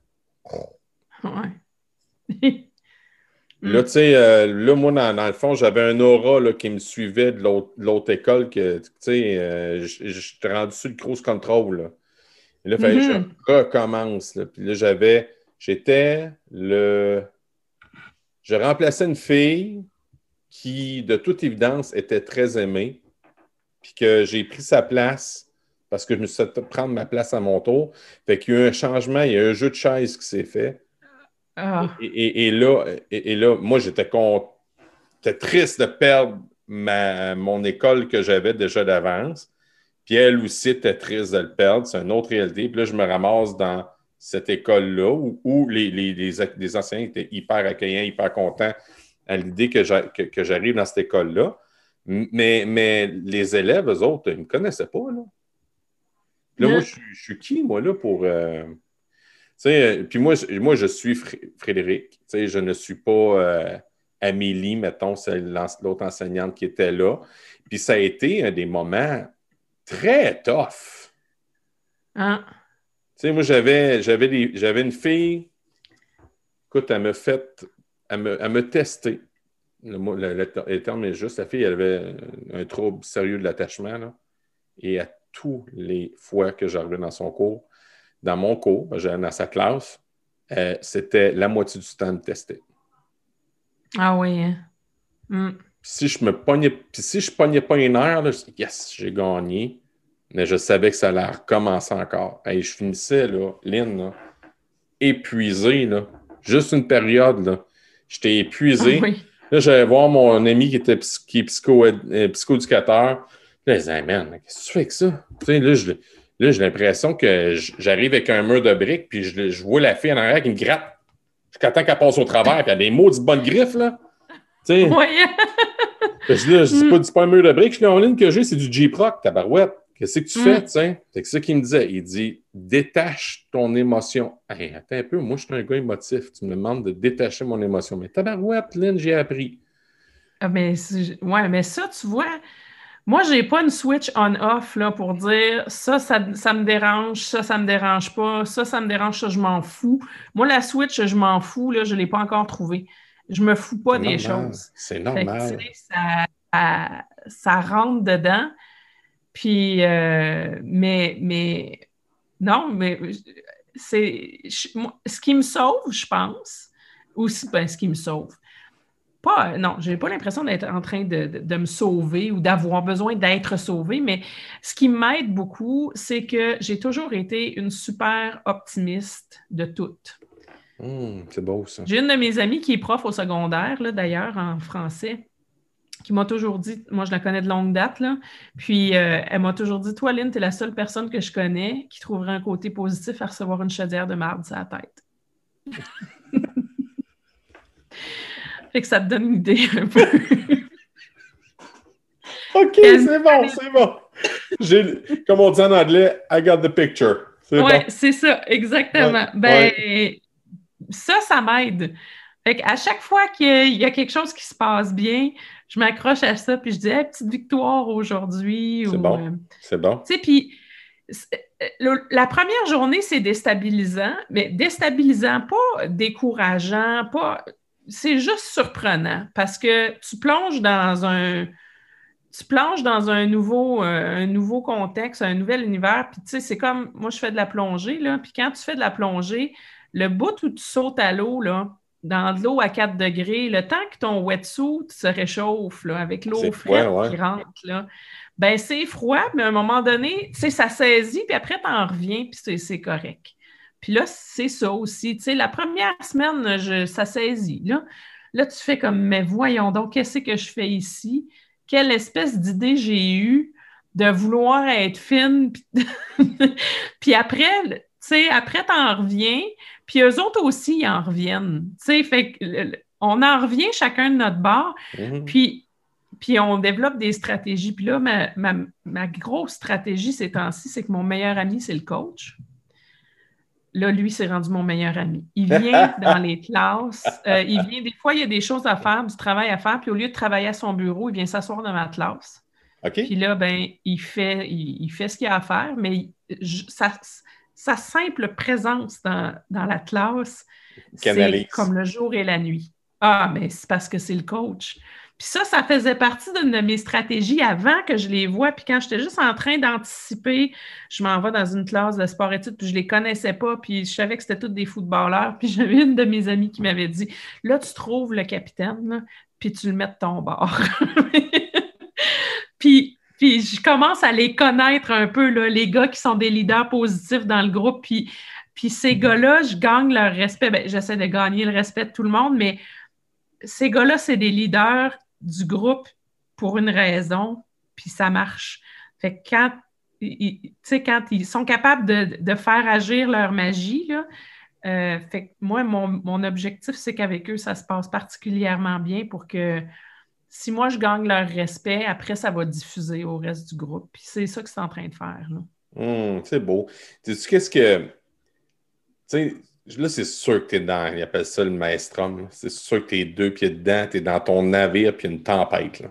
Là, tu sais, euh, là, moi, dans, le fond, j'avais un aura qui me suivait de l'autre école que, tu sais, euh, j'étais rendu sur le cruise control. Là. Et là, il fallait que je mm-hmm. recommence. Là. Puis là, j'avais, j'étais le. Je remplaçais une fille qui, de toute évidence, était très aimée, puis que j'ai pris sa place parce que je me suis fait prendre ma place à mon tour. Fait qu'il y a eu un changement, il y a eu un jeu de chaise qui s'est fait. Ah. Et, là, et, là, moi, j'étais triste de perdre mon école que j'avais déjà d'avance. Puis elle aussi était triste de le perdre. C'est une autre réalité. Puis là, je me ramasse dans cette école-là où, les, les, enseignants étaient hyper accueillants, hyper contents à l'idée que j'arrive dans cette école-là. Mais, mais les élèves, eux autres, ils ne me connaissaient pas. Là, là moi, je, suis qui, moi, là, pour. Euh, euh, puis moi, moi, je suis Frédéric. Je ne suis pas euh, Amélie, mettons, c'est l'autre enseignante qui était là. Puis ça a été un des moments très tough. Ah. moi, j'avais, j'avais, j'avais une fille, écoute, elle me fait, elle me, elle me testait. Le, terme est juste. La fille, elle avait un trouble sérieux de l'attachement. Et à tous les fois que j'arrivais dans son cours, dans mon cours, dans sa classe, euh, c'était la moitié du temps de tester. Ah oui. hein. Mm. Si je me pognais, puis si je pognais pas une heure, là, je dis, yes, j'ai gagné. Mais je savais que ça allait recommencer encore. Hey, je finissais, là, Lynn, là, épuisé, là. Juste une période, là. J'étais épuisé. Oui. Là, j'allais voir mon ami qui était qui est psycho, euh, psychoéducateur. Là, disait, Hey, man, qu'est-ce que tu fais avec ça? Tu sais, là, je- là, j'ai l'impression que j'arrive avec un mur de briques, puis je, je vois la fille en arrière qui me gratte. Jusqu'à temps qu'elle passe au travers, puis elle a des maudites bonnes griffes, là. Tu sais, Oui. je dis là, je dis pas, pas un mur de briques, je dis, en ligne que j'ai, c'est du J-Proc, tabarouette. Qu'est-ce que tu Mm. fais, sais? C'est ça qu'il me disait. Il dit, détache ton émotion. Hey, attends un peu, moi, je suis un gars émotif. Tu me demandes de détacher mon émotion. Mais tabarouette, Lynn, j'ai appris. Ah, mais, ouais, mais ça, tu vois, moi, j'ai pas une switch on-off pour dire ça, ça, ça me dérange, ça, ça me dérange pas, ça, ça me dérange, ça, je m'en fous. Moi, la switch, je m'en fous, là, je l'ai pas encore trouvée. Je me fous pas des normal. choses. C'est que, normal. ça- ça rentre dedans. Puis, euh, mais, mais, non, mais c'est je- ce qui me sauve, je pense, aussi, ben, ce qui me sauve. Pas, non, j'ai pas l'impression d'être en train de, de- de me sauver ou d'avoir besoin d'être sauvé, mais ce qui m'aide beaucoup, c'est que j'ai toujours été une super optimiste de tout. Hum, c'est beau, ça. J'ai une de mes amies qui est prof au secondaire, d'ailleurs, en français, qui m'a toujours dit, moi je la connais de longue date, là, puis euh, elle m'a toujours dit, toi, Lynn, t'es la seule personne que je connais qui trouverait un côté positif à recevoir une chaudière de marde sur la tête. fait que ça te donne une idée un peu. OK, Elle- c'est bon, c'est bon. J'ai, comme on dit en anglais, I got the picture. Oui, bon. c'est ça, exactement. Ouais, ben, ça, ça m'aide. Fait qu'à chaque fois qu'il y a quelque chose qui se passe bien, je m'accroche à ça, puis je dis, Hey, petite victoire aujourd'hui. C'est bon. euh, C'est bon. Tu sais, puis euh, le- la première journée, c'est déstabilisant, mais déstabilisant, pas décourageant, pas. C'est juste surprenant parce que tu plonges dans un. Tu plonges dans un nouveau, euh, un nouveau contexte, un nouvel univers. Puis, tu sais, c'est comme. Moi, je fais de la plongée, là. Puis, quand tu fais de la plongée, le bout où tu sautes à l'eau, là, dans de l'eau à 4 degrés, le temps que ton wetsuit se réchauffe, là, avec l'eau C'est frette froid, ouais. qui rentre, là, ben c'est froid, mais à un moment donné, tu ça saisit, puis après, t'en reviens, puis c'est- correct. Puis là, c'est ça aussi. Tu la première semaine, je, ça saisit. Là. là, tu fais comme, mais voyons donc, qu'est-ce que je fais ici? Quelle espèce d'idée j'ai eue de vouloir être fine? Puis, puis après, tu sais, après, t'en reviens, puis eux autres aussi, ils en reviennent. Tu sais, fait on en revient chacun de notre bord, Mhm. puis, puis on développe des stratégies. Puis là, ma, ma- ma grosse stratégie ces temps-ci, c'est que mon meilleur ami, c'est le coach. Là, lui, c'est rendu mon meilleur ami. Il vient dans les classes. euh, il vient, des fois, il y a des choses à faire, du travail à faire. Puis au lieu de travailler à son bureau, il vient s'asseoir dans ma classe. OK? Puis là, ben, il fait, il, il fait ce qu'il a à faire, mais je- sa, sa simple présence dans, dans la classe, c'est comme le jour et la nuit. Ah, mais c'est parce que c'est le coach. Puis ça, ça faisait partie d'une de mes stratégies avant que je les vois. Puis quand j'étais juste en train d'anticiper, je m'en vais dans une classe de sport-études, puis je les connaissais pas, puis je savais que c'était tous des footballeurs. Puis j'avais une de mes amies qui m'avait dit Là, tu trouves le capitaine, là, puis tu le mets de ton bord. puis, puis je commence à les connaître un peu, là, les gars qui sont des leaders positifs dans le groupe. Puis, puis ces gars-là, je gagne leur respect. Ben, J'essaie de gagner le respect de tout le monde, mais ces gars-là, c'est des leaders du groupe pour une raison, puis ça marche. Fait que quand, ils, quand ils sont capables de, de faire agir leur magie, là, euh, fait que moi, mon, mon objectif, c'est qu'avec eux, ça se passe particulièrement bien pour que si moi, je gagne leur respect, après, ça va diffuser au reste du groupe. Puis c'est ça que c'est en train de faire. Là. Hum, c'est beau. Tu sais, qu'est-ce que. Tu sais, là, c'est sûr que tu es dans. Ils appellent ça le maestrum. C'est sûr que tu es deux pieds dedans, tu es dans ton navire, puis une tempête. Là.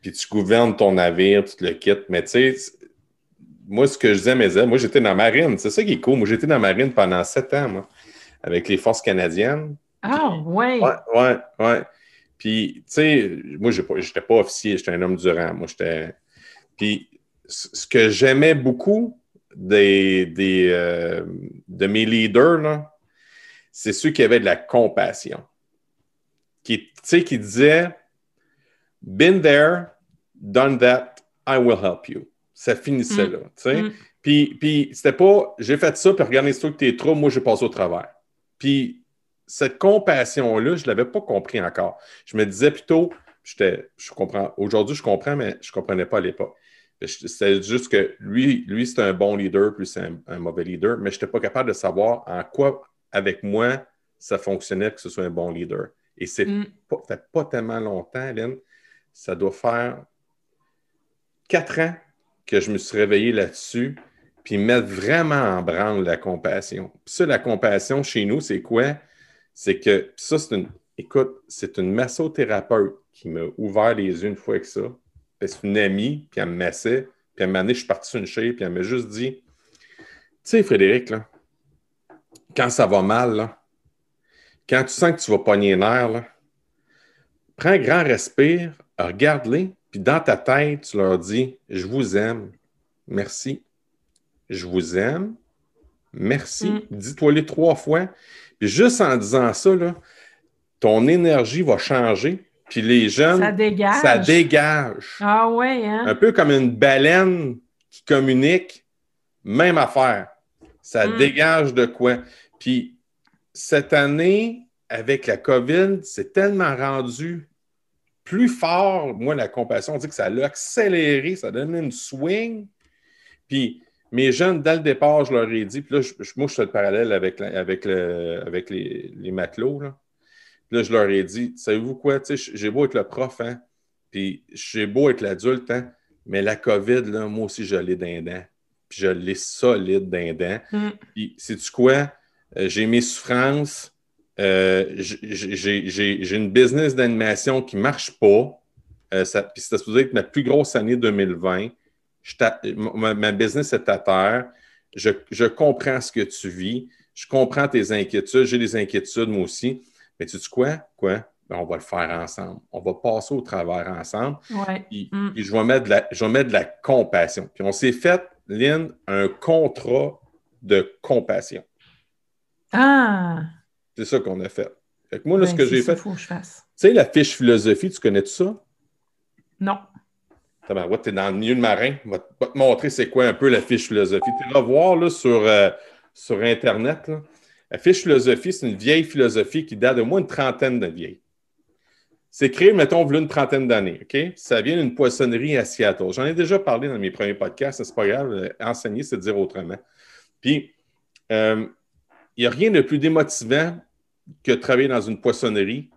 Puis tu gouvernes ton navire, tu te le quittes. Mais tu sais, moi, ce que je disais mes moi, j'étais dans la marine. C'est ça qui est cool. Moi, j'étais dans la marine pendant sept ans, moi, avec les forces canadiennes. Ah, ouais. Ouais, ouais, ouais. Puis, tu sais, moi, j'ai pas- j'étais pas officier, j'étais un homme du rang. Moi, j'étais. Puis, ce ce que j'aimais beaucoup des, des, euh, de mes leaders, c'est ceux qui avaient de la compassion. qui, qui disait Been there, done that, I will help you. Ça finissait Mm. là. sais. Mm. Puis, puis c'était pas j'ai fait ça, puis regardez ça que t'es trop, moi j'ai passé au travers. Puis cette compassion-là, je ne l'avais pas compris encore. Je me disais plutôt, j'étais, je comprends, aujourd'hui je comprends, mais je ne comprenais pas à l'époque. C'est juste que lui, lui c'est un bon leader, puis c'est un, un mauvais leader, mais je n'étais pas capable de savoir en quoi, avec moi, ça fonctionnait que ce soit un bon leader. Et c'est Mm. pas, fait pas tellement longtemps, Lynn. Ça doit faire quatre ans que je me suis réveillé là-dessus, puis mettre vraiment en branle la compassion. Puis ça, la compassion chez nous, c'est quoi? C'est que, ça, c'est une, écoute, c'est une massothérapeute qui m'a ouvert les yeux une fois avec ça. C'est une amie, puis elle me massait, puis moment donné, je suis parti sur une chaise, puis elle m'a juste dit, tu sais, Frédéric, là, quand ça va mal, là, quand tu sens que tu vas pogner les nerfs, là, prends un grand respire, regarde-les, puis dans ta tête, tu leur dis Je vous aime, merci. Je vous aime, merci. Mm. Dis-toi-les trois fois. Puis juste en disant ça, là, ton énergie va changer. Puis les jeunes, Ça dégage. ça dégage. Ah ouais, hein? Un peu comme une baleine qui communique, même affaire. Ça Mm. dégage de quoi? Puis cette année, avec la COVID, c'est tellement rendu plus fort. Moi, la compassion, on dit que ça l'a accéléré, ça a donné une swing. Puis mes jeunes, dès le départ, je leur ai dit, puis là, je- moi, je fais le parallèle avec, avec, le- avec les, les matelots. Là. Puis là, je leur ai dit, savez-vous quoi, j'ai beau être le prof, hein, puis j'ai beau être l'adulte, hein, mais la COVID, là, moi aussi, je l'ai d'un dent. Puis je l'ai solide d'un dent. Mm. Puis, sais-tu quoi? Euh, j'ai mes souffrances. Euh, j'ai une business d'animation qui ne marche pas. Euh, ça- puis c'était supposé être ma plus grosse année 2020. Je ma, ma business est à terre. Je, je comprends ce que tu vis. Je comprends tes inquiétudes. J'ai des inquiétudes, moi aussi. Mais tu sais quoi? Quoi? Ben, on va le faire ensemble. On va passer au travers ensemble. Ouais. Puis, Mm. puis je, vais mettre de la, je vais mettre de la compassion. Puis on s'est fait, Lynn, un contrat de compassion. Ah! C'est ça qu'on a fait. Fait que moi, là, Ben, ce que c'est j'ai fait, qu'il faut que je fasse. tu sais, la fiche philosophie, tu connais tout ça? Non. Tu es dans le milieu de marin. Va, te- va te montrer c'est quoi un peu la fiche philosophie. Tu vas voir là, sur, euh, sur Internet. La fiche philosophie, c'est une vieille philosophie qui date de moins une trentaine de. C'est créé, mettons, une trentaine d'années. Ça vient d'une poissonnerie à Seattle. J'en ai déjà parlé dans mes premiers podcasts, c'est pas grave. euh, Enseigner, c'est dire autrement. Puis, euh, il n'y a rien de plus démotivant que de travailler dans une poissonnerie.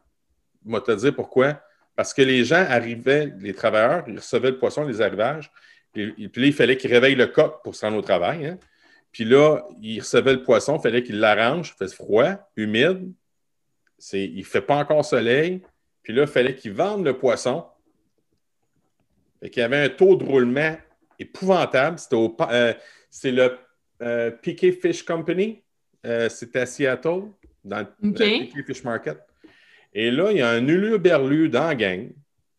Je vais te dire pourquoi. Parce que les gens arrivaient, les travailleurs, ils recevaient le poisson, les arrivages, puis, puis là, il fallait qu'ils réveillent le coq pour se rendre au travail. hein. Puis là, ils recevaient le poisson, il fallait qu'ils l'arrangent, il fait froid, humide, il ne fait pas encore soleil. Puis là, il fallait qu'ils vendent le poisson. Fait qu'il y avait un taux de roulement épouvantable. C'était, au, euh, c'est le euh, Piquet Fish Company. Euh, c'était à Seattle, dans le Piquet Fish Market. Et là, il y a un uluberlu dans la gang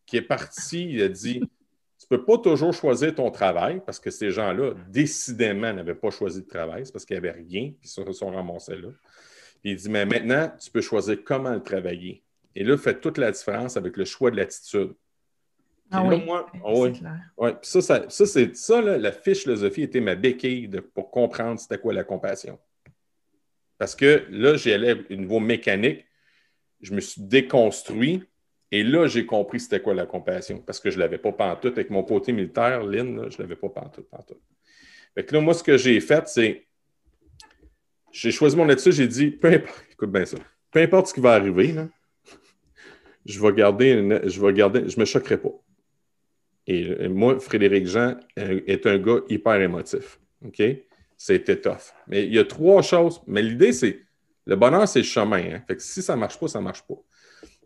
qui est parti, il a dit Tu ne peux pas toujours choisir ton travail parce que ces gens-là, décidément, n'avaient pas choisi de travail, c'est parce qu'il n'y avait rien, puis ils se sont ramassés là. Puis il dit Mais maintenant, tu peux choisir comment le travailler. Et là, fait toute la différence avec le choix de l'attitude. Ah là, oui. moi, oui. Clair. Puis ça, ça, ça, c'est ça, là, la fiche philosophie était ma béquille de- pour comprendre c'était quoi la compassion. Parce que là, j'y allais au niveau mécanique, je me suis déconstruit et là, j'ai compris c'était quoi la compassion. Parce que je ne l'avais pas pantoute. Avec mon côté militaire, Lynn, là, je ne l'avais pas pantoute, pantoute. Fait que là, moi, ce que j'ai fait, c'est. J'ai choisi mon étude, j'ai dit, peu importe, écoute bien ça, peu importe ce qui va arriver, là, je vais garder, je vais garder, je me choquerai pas. Et moi, Frédéric Jean euh, est un gars hyper émotif. OK? C'était tough. Mais il y a trois choses. Mais l'idée, c'est le bonheur, c'est le chemin. hein. Fait que si ça ne marche pas, ça ne marche pas.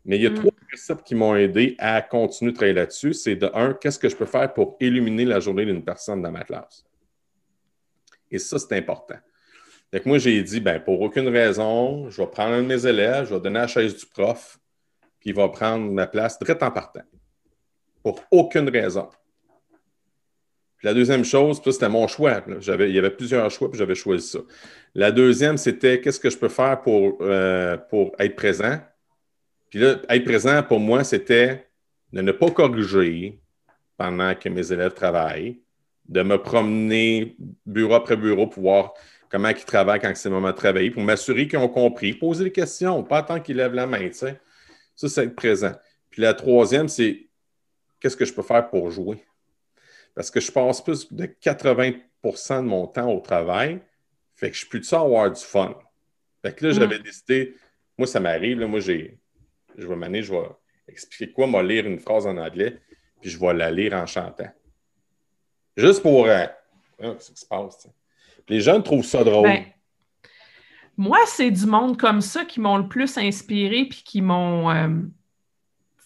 Mais il y a Mm. trois principes qui m'ont aidé à continuer de travailler là-dessus. C'est de un, qu'est-ce que je peux faire pour illuminer la journée d'une personne dans ma classe? Et ça, c'est important. Que moi, j'ai dit, ben, pour aucune raison, je vais prendre un de mes élèves, je vais donner la chaise du prof, puis il va prendre ma place direct en partant. Pour aucune raison. Puis la deuxième chose, c'était mon choix. là. Il y avait plusieurs choix, puis j'avais choisi ça. La deuxième, c'était qu'est-ce que je peux faire pour, euh, pour être présent? Puis là, être présent pour moi, c'était de ne pas corriger pendant que mes élèves travaillent, de me promener bureau après bureau pour voir comment ils travaillent quand c'est le moment de travailler, pour m'assurer qu'ils ont compris, poser des questions, pas tant qu'ils lèvent la main. Ça, c'est être présent. Puis la troisième, c'est qu'est-ce que je peux faire pour jouer? Parce que je passe plus de 80% de mon temps au travail, fait que je peux ça avoir du fun. Fait que là, j'avais mm. décidé, moi, ça m'arrive, là, moi, j'ai, je vais m'amener, je vais expliquer quoi, moi, lire une phrase en anglais, puis je vais la lire en chantant. Juste pour. Euh, qu'est-ce qui se passe? Les gens trouvent ça drôle. Ben, moi, c'est du monde comme ça qui m'ont le plus inspiré, puis qui m'ont. Euh,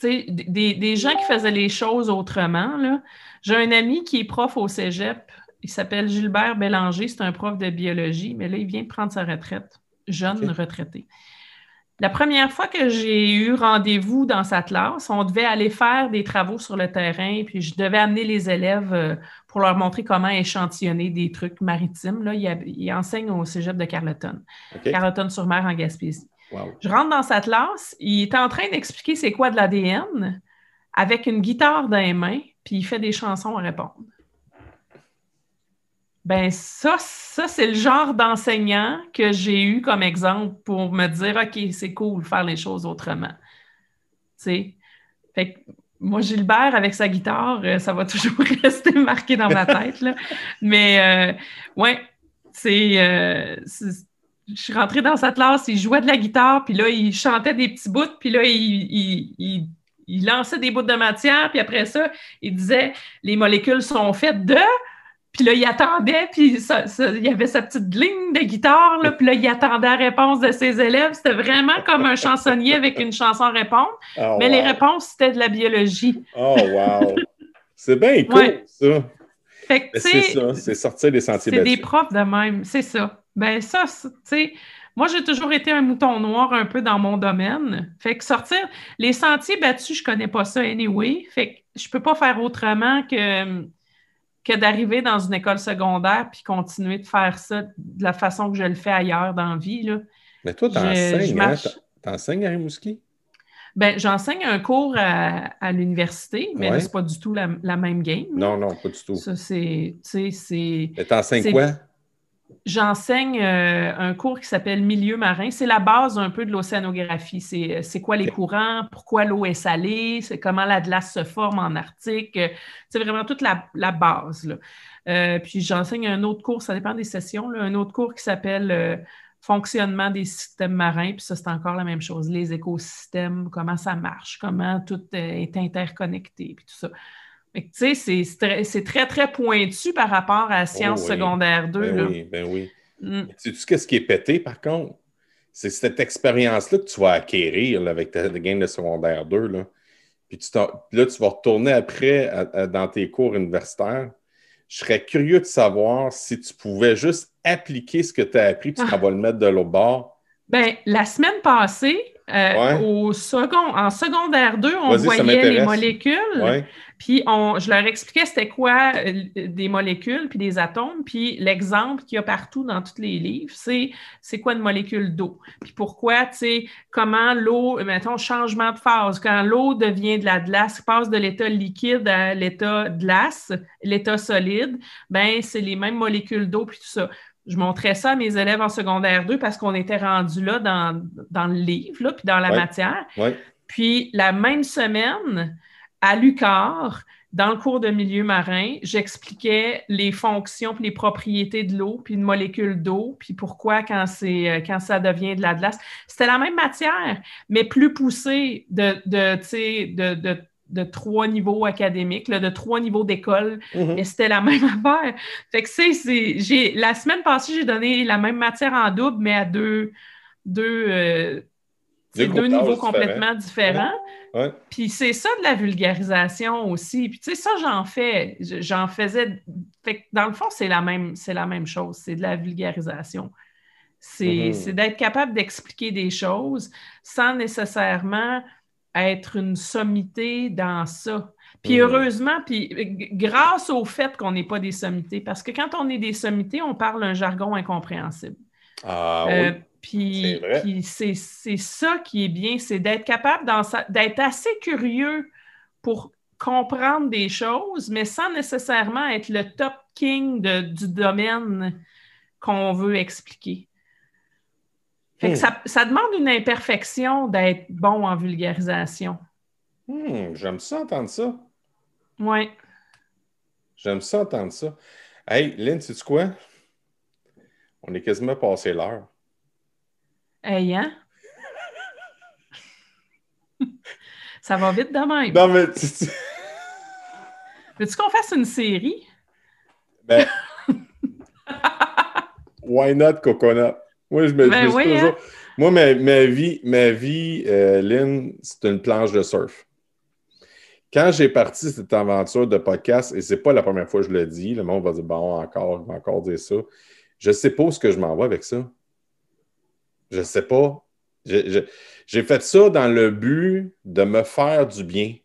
des, des, gens qui faisaient les choses autrement. J'ai un ami qui est prof au cégep. Il s'appelle Gilbert Bélanger. C'est un prof de biologie, mais là, il vient de prendre sa retraite, jeune retraité. La première fois que j'ai eu rendez-vous dans sa classe, on devait aller faire des travaux sur le terrain, puis je devais amener les élèves euh, pour leur montrer comment échantillonner des trucs maritimes. Là, il, enseigne au cégep de Carleton, Carleton-sur-Mer en Gaspésie. Je rentre dans sa classe, il est en train d'expliquer c'est quoi de l'ADN avec une guitare dans les mains, puis il fait des chansons à répondre. Ben ça, ça c'est le genre d'enseignant que j'ai eu comme exemple pour me dire OK, c'est cool faire les choses autrement. Tu Fait que moi, Gilbert, avec sa guitare, euh, ça va toujours rester marqué dans ma tête. Là. Mais euh, ouais, c'est. Euh, je suis rentrée dans sa classe, il jouait de la guitare, puis là, il chantait des petits bouts, puis là, il, il, il lançait des bouts de matière, puis après ça, il disait les molécules sont faites de. Puis là, il attendait, puis il y avait sa petite ligne de guitare, là, puis là, il attendait la réponse de ses élèves. C'était vraiment comme un chansonnier avec une chanson répondre. Oh, mais les réponses, c'était de la biologie. Oh, wow! C'est bien cool, ça. C'est ça, c'est sortir des sentiers battus. C'est des profs de même, c'est ça. Ben ça, tu sais, moi, j'ai toujours été un mouton noir un peu dans mon domaine. Fait que sortir, les sentiers battus, je connais pas ça anyway. Fait que je peux pas faire autrement que que d'arriver dans une école secondaire puis continuer de faire ça de la façon que je le fais ailleurs dans la vie. Là. Mais toi, tu enseignes, hein? enseignes à Rimouski? Ben, j'enseigne un cours à, l'université, mais c'est pas du tout la, même game. Non, non, pas du tout. Ça, c'est. Tu enseignes quoi? J'enseigne euh, un cours qui s'appelle Milieu marin. C'est la base un peu de l'océanographie. C'est, c'est quoi les courants, pourquoi l'eau est salée, c'est comment la glace se forme en Arctique? C'est vraiment toute la, base. Euh, puis j'enseigne un autre cours, ça dépend des sessions, un autre cours qui s'appelle euh, Fonctionnement des systèmes marins. Puis ça, c'est encore la même chose. Les écosystèmes, comment ça marche, comment tout est interconnecté, puis tout ça. Tu sais, c'est très, très pointu par rapport à Sciences oh secondaires 2. Ben oui, ben oui. Mm. Tu sais, ce qui est pété, par contre? C'est cette expérience-là que tu vas acquérir avec ta, game de secondaire 2. Là. Puis tu là, tu vas retourner après dans tes cours universitaires. Je serais curieux de savoir si tu pouvais juste appliquer ce que tu as appris, puis tu ah. vas le mettre de l'autre bord. Bien, la semaine passée, euh, au second, en secondaire 2, on voyait les molécules. Puis on, je leur expliquais c'était quoi euh, des molécules puis des atomes. Puis l'exemple qu'il y a partout dans tous les livres, c'est c'est quoi une molécule d'eau? Puis pourquoi, tu sais, comment l'eau, mettons, changement de phase. Quand l'eau devient de la glace, passe de l'état liquide à l'état glace, l'état solide, ben c'est les mêmes molécules d'eau puis tout ça je montrais ça à mes élèves en secondaire 2 parce qu'on était rendu là dans, dans, le livre, là, puis dans la matière. Puis la même semaine, à l'UCAR, dans le cours de milieu marin, j'expliquais les fonctions et les propriétés de l'eau, puis une molécule d'eau, puis pourquoi quand, c'est, quand ça devient de la glace. C'était la même matière, mais plus poussée de, de, de, de de trois niveaux académiques, de trois niveaux d'école, mm-hmm. mais c'était la même affaire. Fait que c'est, j'ai, la semaine passée, j'ai donné la même matière en double, mais à deux, deux, euh, deux, niveaux complètement différents. Puis c'est ça de la vulgarisation aussi. Puis tu sais, ça, j'en fais, j'en faisais. Fait que dans le fond, c'est la même, c'est la même chose. C'est de la vulgarisation. C'est, c'est d'être capable d'expliquer des choses sans nécessairement être une sommité dans ça. Puis heureusement, puis grâce au fait qu'on n'est pas des sommités, parce que quand on est des sommités, on parle un jargon incompréhensible. Ah, euh, Puis c'est ça qui est bien, c'est d'être capable d'être assez curieux pour comprendre des choses, mais sans nécessairement être le top king du domaine qu'on veut expliquer. Hmm. ça, demande une imperfection d'être bon en vulgarisation. Hmm, j'aime ça entendre ça. Oui. J'aime ça entendre ça. Hey, Lynn, sais-tu quoi? On est quasiment passé l'heure. Hey, hein? ça va vite de même. Non, mais. Veux-tu qu'on fasse une série? Ben. why not coconut? Moi, je me, ben dis toujours. Hein? Moi, ma, vie, ma vie euh, Lynn, c'est une planche de surf. Quand j'ai parti cette aventure de podcast, et c'est pas la première fois que je le dis, le monde va dire bon, encore, encore dire ça. Je sais pas où ce que je m'en vais avec ça. Je sais pas. J'ai fait ça dans le but de me faire du bien,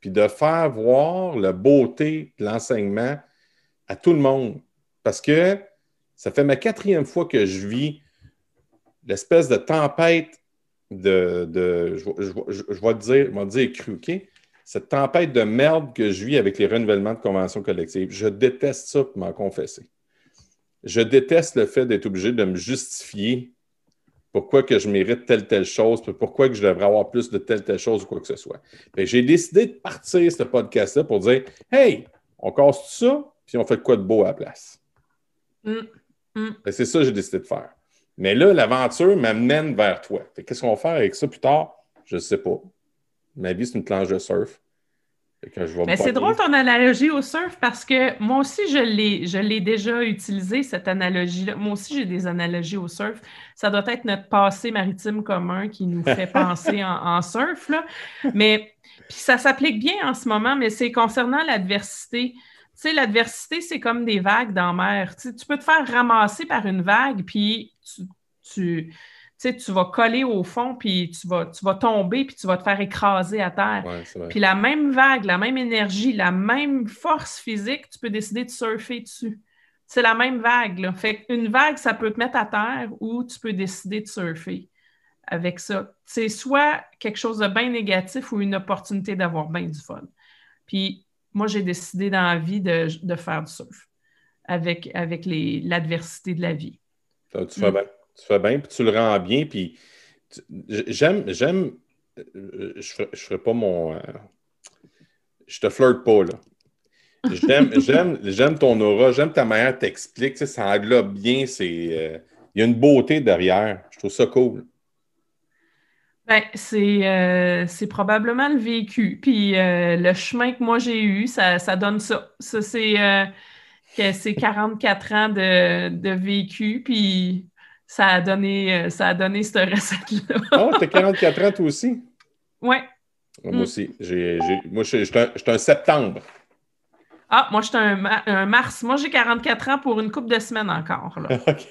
puis de faire voir la beauté de l'enseignement à tout le monde. Parce que ça fait ma quatrième fois que je vis l'espèce de tempête de. je, vais te dire, je vais dire cru, OK? Cette tempête de merde que je vis avec les renouvellements de conventions collectives. Je déteste ça pour m'en confesser. Je déteste le fait d'être obligé de me justifier pourquoi que je mérite telle, telle chose, pourquoi que je devrais avoir plus de telle, telle chose ou quoi que ce soit. J'ai décidé de partir ce podcast-là pour dire Hey, on casse tout ça, puis on fait quoi de beau à la place? Mm. Mm. C'est ça que j'ai décidé de faire. Mais là, l'aventure m'amène vers toi. Qu'est-ce qu'on va faire avec ça plus tard? Je ne sais pas. Ma vie, c'est une planche de surf. Mais c'est drôle ton analogie au surf parce que moi aussi, je l'ai, déjà utilisé, cette analogie-là. Moi aussi, j'ai des analogies au surf. Ça doit être notre passé maritime commun qui nous fait penser en, surf. Là. Mais puis ça s'applique bien en ce moment, mais c'est concernant l'adversité. Tu sais, l'adversité, c'est comme des vagues dans la mer. Tu, peux te faire ramasser par une vague, puis tu tu vas coller au fond, puis tu vas, tu vas tomber, puis tu vas te faire écraser à terre. puis la même vague, la même énergie, la même force physique, tu peux décider de surfer dessus. C'est la même vague. Là. Fait une vague, ça peut te mettre à terre ou tu peux décider de surfer avec ça. C'est soit quelque chose de bien négatif ou une opportunité d'avoir bien du fun. Puis moi, j'ai décidé dans la vie de, faire du surf avec, avec l'adversité de la vie. tu fais mm. bien tu fais bien, puis tu le rends bien, puis j'aime, j'aime, euh, je ne ferai pas mon. Euh, je te flirte pas, là. J'aime, j'aime, j'aime ton aura, j'aime ta manière de t'expliquer, ça englobe bien, c'est. Euh, il y a une beauté derrière. Je trouve ça cool. Ben, c'est, c'est probablement le vécu. Puis le chemin que moi j'ai eu, ça, donne ça. Ça, c'est, que c'est 44 ans de, de vécu. Puis ça a donné, euh, ça a donné cette recette-là. oh, t'as 44 ans, toi aussi? Oui. Moi mm. aussi. J'ai, moi, je suis un, septembre. Ah, moi, je suis un, mars. Moi, j'ai 44 ans pour une couple de semaines encore. Là. OK.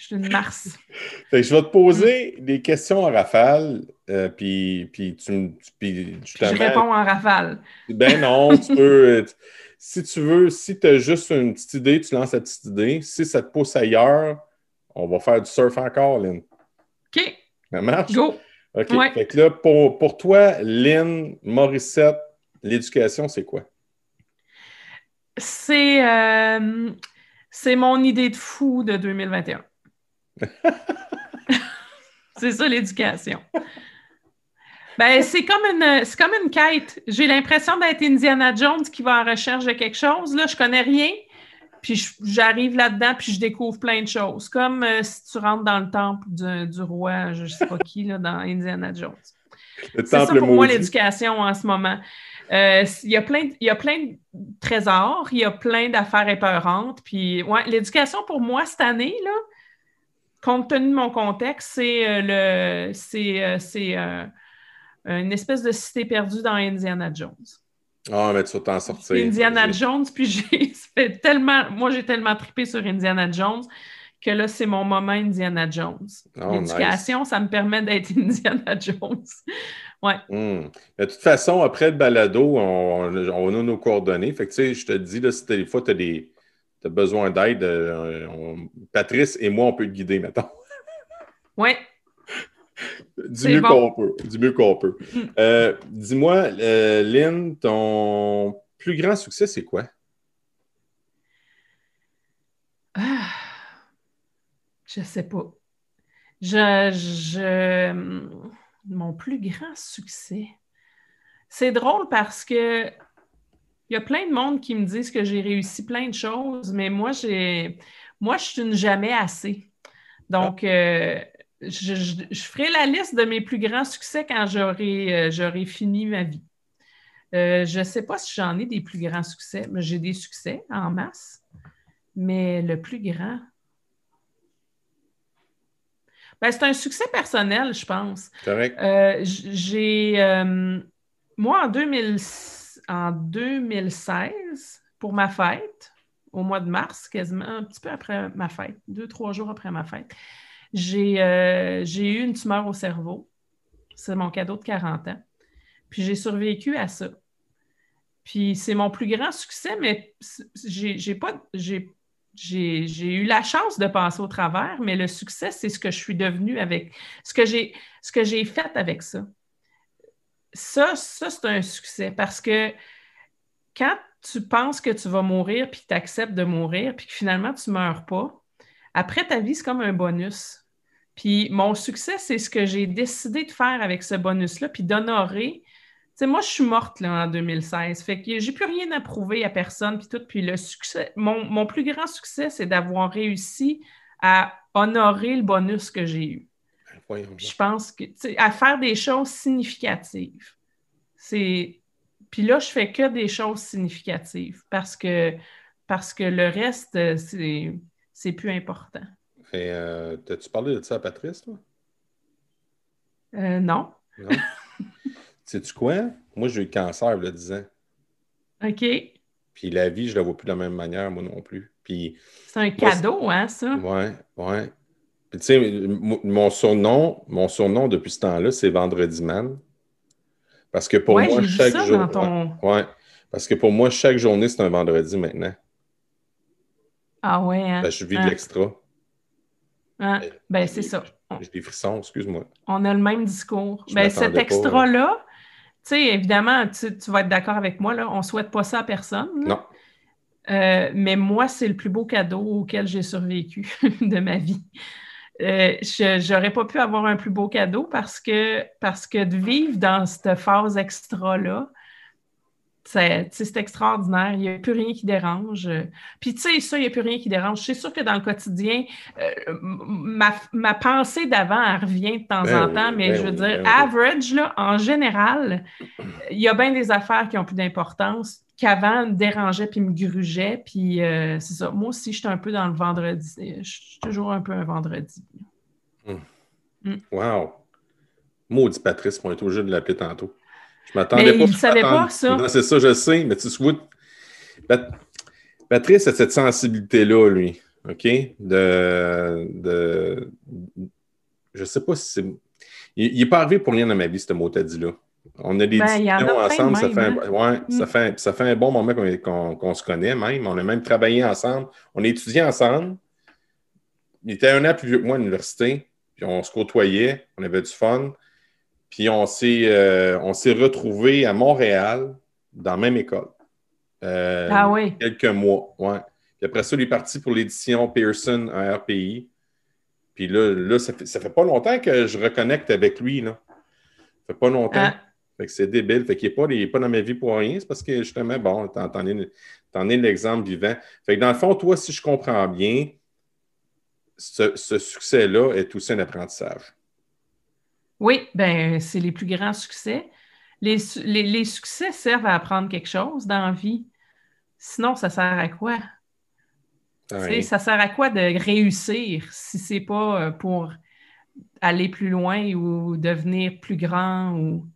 Je suis une mars. je vais te poser des questions en rafale, euh, puis, puis tu, puis, je réponds en rafale. Ben non, tu peux si tu veux, si tu as juste une petite idée, tu lances la petite idée. Si ça te pousse ailleurs, on va faire du surf encore, Lynn. OK. Ça marche? Go. OK. Fait que là, pour, pour toi, Lynn, Morissette, l'éducation, c'est quoi? C'est, euh, c'est mon idée de fou de 2021. c'est ça, l'éducation. Ben, c'est comme une, c'est comme une quête. J'ai l'impression d'être Indiana Jones qui va en recherche de quelque chose. Là, je connais rien. Puis j'arrive là-dedans, puis je découvre plein de choses. Comme euh, si tu rentres dans le temple du, roi, je ne sais pas qui, là, dans Indiana Jones. C'est ça pour moi l'éducation en ce moment. Euh, il, y a plein, y a plein de trésors, il y a plein d'affaires épeurantes. Puis ouais, l'éducation pour moi cette année, là, compte tenu de mon contexte, c'est euh, le c'est, c'est une espèce de cité perdue dans Indiana Jones. Ah, mais tu vas t'en sortir. Indiana Jones, puis j'ai fait tellement. Moi, j'ai tellement trippé sur Indiana Jones que là, c'est mon moment Indiana Jones. Oh, L'éducation, ça me permet d'être Indiana Jones. ouais. Hmm. De toute façon, après le balado, on, a nos coordonnées. Fait que, tu sais, je te dis, là, si des fois, tu as des, tu as besoin d'aide, euh, Patrice et moi, on peut te guider, maintenant. Oui. du, mieux qu'on peut. Du mieux qu'on peut. Euh, dis-moi, Lynn, ton plus grand succès, c'est quoi? Ah, je sais pas. Je, je, mon plus grand succès. C'est drôle parce que il y a plein de monde qui me disent que j'ai réussi plein de choses, mais moi, j'ai moi, je suis une jamais assez. Donc, euh, je, ferai la liste de mes plus grands succès quand j'aurai euh, fini ma vie. Euh, je ne sais pas si j'en ai des plus grands succès, mais j'ai des succès en masse. Mais le plus grand, ben, c'est un succès personnel, je pense. Correct. J'ai. Moi, en, en 2016, pour ma fête, au mois de mars, quasiment un petit peu après ma fête, deux, trois jours après ma fête, j'ai euh, eu une tumeur au cerveau. C'est mon cadeau de 40 ans. Puis j'ai survécu à ça. Puis c'est mon plus grand succès, mais j'ai pas j'ai eu la chance de passer au travers, mais le succès, c'est ce que je suis devenue avec, ce que j'ai fait avec ça. Ça, c'est un succès parce que quand tu penses que tu vas mourir puis que tu acceptes de mourir puis que finalement tu ne meurs pas, après ta vie, c'est comme un bonus. Puis mon succès, c'est ce que j'ai décidé de faire avec ce bonus-là, puis d'honorer moi, je suis morte en 2016. Fait que j'ai plus rien à prouver à personne. Puis tout. Puis le succès, mon, plus grand succès, c'est d'avoir réussi à honorer le bonus que j'ai eu. Je pense que à faire des choses significatives. C'est. Puis là, je fais que des choses significatives parce que parce que le reste, c'est plus important. Et euh, T'as-tu parlé de ça à Patrice, toi? Euh, non. Non? Sais-tu quoi? Moi, j'ai eu le cancer il y a 10 ans. OK. Puis la vie, je la vois plus de la même manière, moi non plus. Puis. C'est un cadeau, hein, ça? Ouais, ouais. Tu sais, mon surnom, mon surnom depuis ce temps-là, c'est Vendredi Man. Parce que pour moi, chaque jour. Ouais, Parce que pour moi, chaque journée, c'est un vendredi maintenant. Ah ouais, hein? Ben, je vis de l'extra. Ah, ben, c'est ça. J'ai des frissons, excuse-moi. On a le même discours. ben, cet extra-là, tu sais, évidemment, tu, vas être d'accord avec moi, là, on ne souhaite pas ça à personne. Non. Euh, mais moi, c'est le plus beau cadeau auquel j'ai survécu de ma vie. Euh, je n'aurais pas pu avoir un plus beau cadeau parce que, parce que de vivre dans cette phase extra-là, c'est extraordinaire. Il n'y a plus rien qui dérange. Puis, tu sais, ça, il n'y a plus rien qui dérange. C'est sûr que dans le quotidien, euh, ma, pensée d'avant, elle revient de temps ben en temps, mais ben je veux dire, ben average, là, en général, il y a bien des affaires qui ont plus d'importance qu'avant me dérangeaient puis me grugeaient. Puis, euh, c'est ça. Moi aussi, je suis un peu dans le vendredi. Je suis toujours un peu un vendredi. Hum. Hum. Wow! Maudit Patrice, on est obligé de l'appeler tantôt. Je m'attendais pas. Il ne savait pas, ça. Non, c'est ça, je sais, mais tu sais, Patrice a cette sensibilité-là, lui. OK? De. de je sais pas si c'est. Il n'est pas arrivé pour rien dans ma vie, ce mot t'as dit là. On a des ben, discussions ensemble, ça, fait un, hein. ouais, ça, mm. fait, ça fait un bon moment qu'on se connaît même. On a même travaillé ensemble. On a étudié ensemble. Il était un an plus vieux que moi à l'université. Puis on se côtoyait, on avait du fun. Puis on s'est, euh, retrouvés à Montréal dans la même école. Euh, ah oui. Quelques mois, ouais. Puis après ça, il est parti pour l'édition Pearson en RPI. Puis là, là ça, fait, fait pas longtemps que je reconnecte avec lui. Là. Ça fait pas longtemps. Ah. Fait que c'est débile. Fait qu'il n'est pas, pas, dans ma vie pour rien. C'est parce que justement, bon, t'en, es, l'exemple vivant. Fait que dans le fond, toi, si je comprends bien, ce, ce succès-là est aussi un apprentissage. Oui, ben c'est les plus grands succès. Les, succès servent à apprendre quelque chose dans la vie. Sinon, ça sert à quoi? Ça sert à quoi de réussir si c'est pas euh, pour aller plus loin ou devenir plus grand ou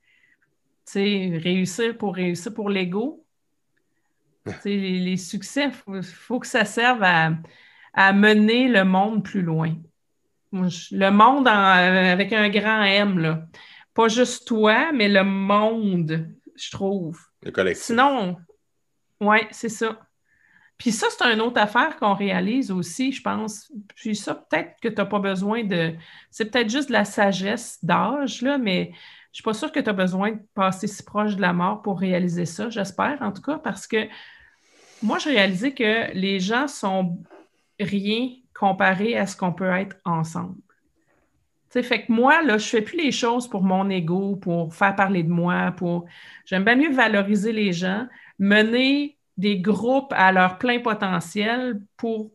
réussir pour réussir pour l'ego? les, les, succès, il faut, que ça serve à mener le monde plus loin. Le monde euh, avec un grand M, là. Pas juste toi, mais le monde, je trouve. Le collectif. Sinon, oui, c'est ça. Puis ça, c'est une autre affaire qu'on réalise aussi, je pense. Puis ça, peut-être que tu n'as pas besoin de. C'est peut-être juste de la sagesse d'âge, là, mais je ne suis pas sûre que tu as besoin de passer si proche de la mort pour réaliser ça. J'espère, en tout cas, parce que moi, j'ai réalisé que les gens sont rien comparé à ce qu'on peut être ensemble. sais, fait que moi, là, je fais plus les choses pour mon ego, pour faire parler de moi, pour. J'aime bien mieux valoriser les gens, mener des groupes à leur plein potentiel pour.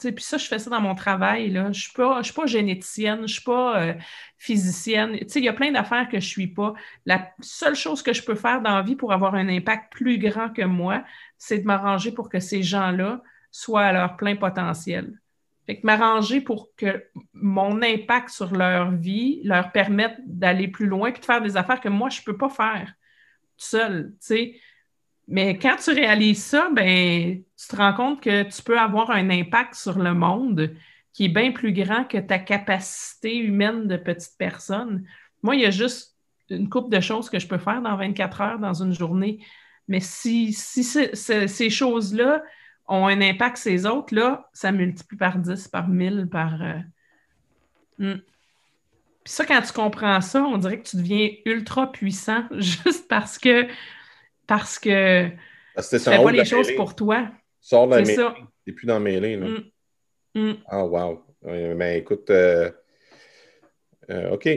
Puis ça, je fais ça dans mon travail. Je ne suis, pas, généticienne, je ne suis pas euh, physicienne. Il y a plein d'affaires que je ne suis pas. La seule chose que je peux faire dans la vie pour avoir un impact plus grand que moi, c'est de m'arranger pour que ces gens-là soient à leur plein potentiel. Fait que m'arranger pour que mon impact sur leur vie leur permette d'aller plus loin puis de faire des affaires que moi, je ne peux pas faire seul, Mais quand tu réalises ça, ben, tu te rends compte que tu peux avoir un impact sur le monde qui est bien plus grand que ta capacité humaine de petite personne. Moi, il y a juste une couple de choses que je peux faire dans 24 heures dans une journée. Mais si, si ces choses-là ont un impact sur les autres, là, ça multiplie par 10, par 1000, par. Euh, hmm. Puis ça, quand tu comprends ça, on dirait que tu deviens ultra puissant juste parce que. Parce que. tu fais pas les choses pour toi. Sors la mêlée. T'es plus dans la mêlée, là. Hmm. Hmm. Ah, wow. Mais ben, écoute. Euh, euh, OK.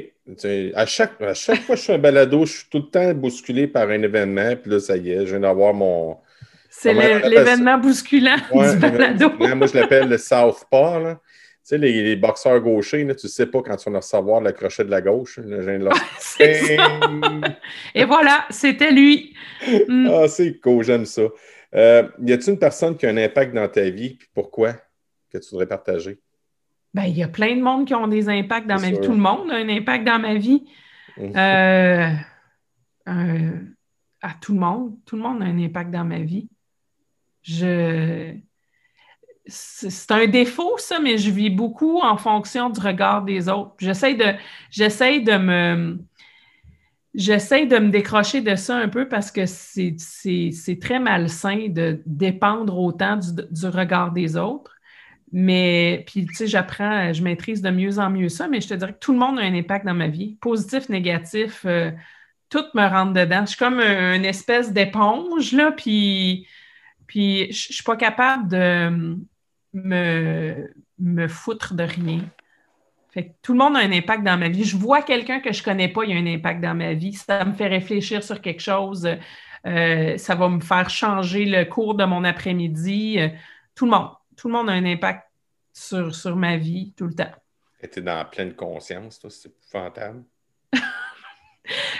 À chaque, à chaque fois que je fais un balado, je suis tout le temps bousculé par un événement. Puis là, ça y est, je viens d'avoir mon, c'est l'événement bousculant du balado. moi, je l'appelle le Southpaw. Là. Tu sais, les, boxeurs gauchers, là, tu ne sais pas quand tu vas recevoir le crochet de la gauche. Le Et voilà, c'était lui. Mm. Ah, c'est cool, j'aime ça. Euh, y a-t-il une personne qui a un impact dans ta vie, puis pourquoi, que tu voudrais partager? Ben, il y a plein de monde qui ont des impacts dans ma vie. Tout le monde a un impact dans ma vie. Mm. Euh, euh, à tout le monde. Tout le monde a un impact dans ma vie je c'est un défaut, ça, mais je vis beaucoup en fonction du regard des autres. J'essaie de, j'essaie de me. J'essaie de me décrocher de ça un peu parce que c'est très malsain de dépendre autant du, regard des autres. Mais, puis, tu sais, j'apprends, je maîtrise de mieux en mieux ça, mais je te dirais que tout le monde a un impact dans ma vie, positif, négatif, euh, tout me rentre dedans. Je suis comme une espèce d'éponge, là, puis puis je suis pas capable de me, me foutre de rien. Fait tout le monde a un impact dans ma vie. Je vois quelqu'un que je ne connais pas, il y a un impact dans ma vie. Ça me fait réfléchir sur quelque chose. Euh, ça va me faire changer le cours de mon après-midi. tout le monde. Tout le monde a un impact sur, sur ma vie tout le temps. Tu es dans pleine conscience, toi, c'est épouvantable.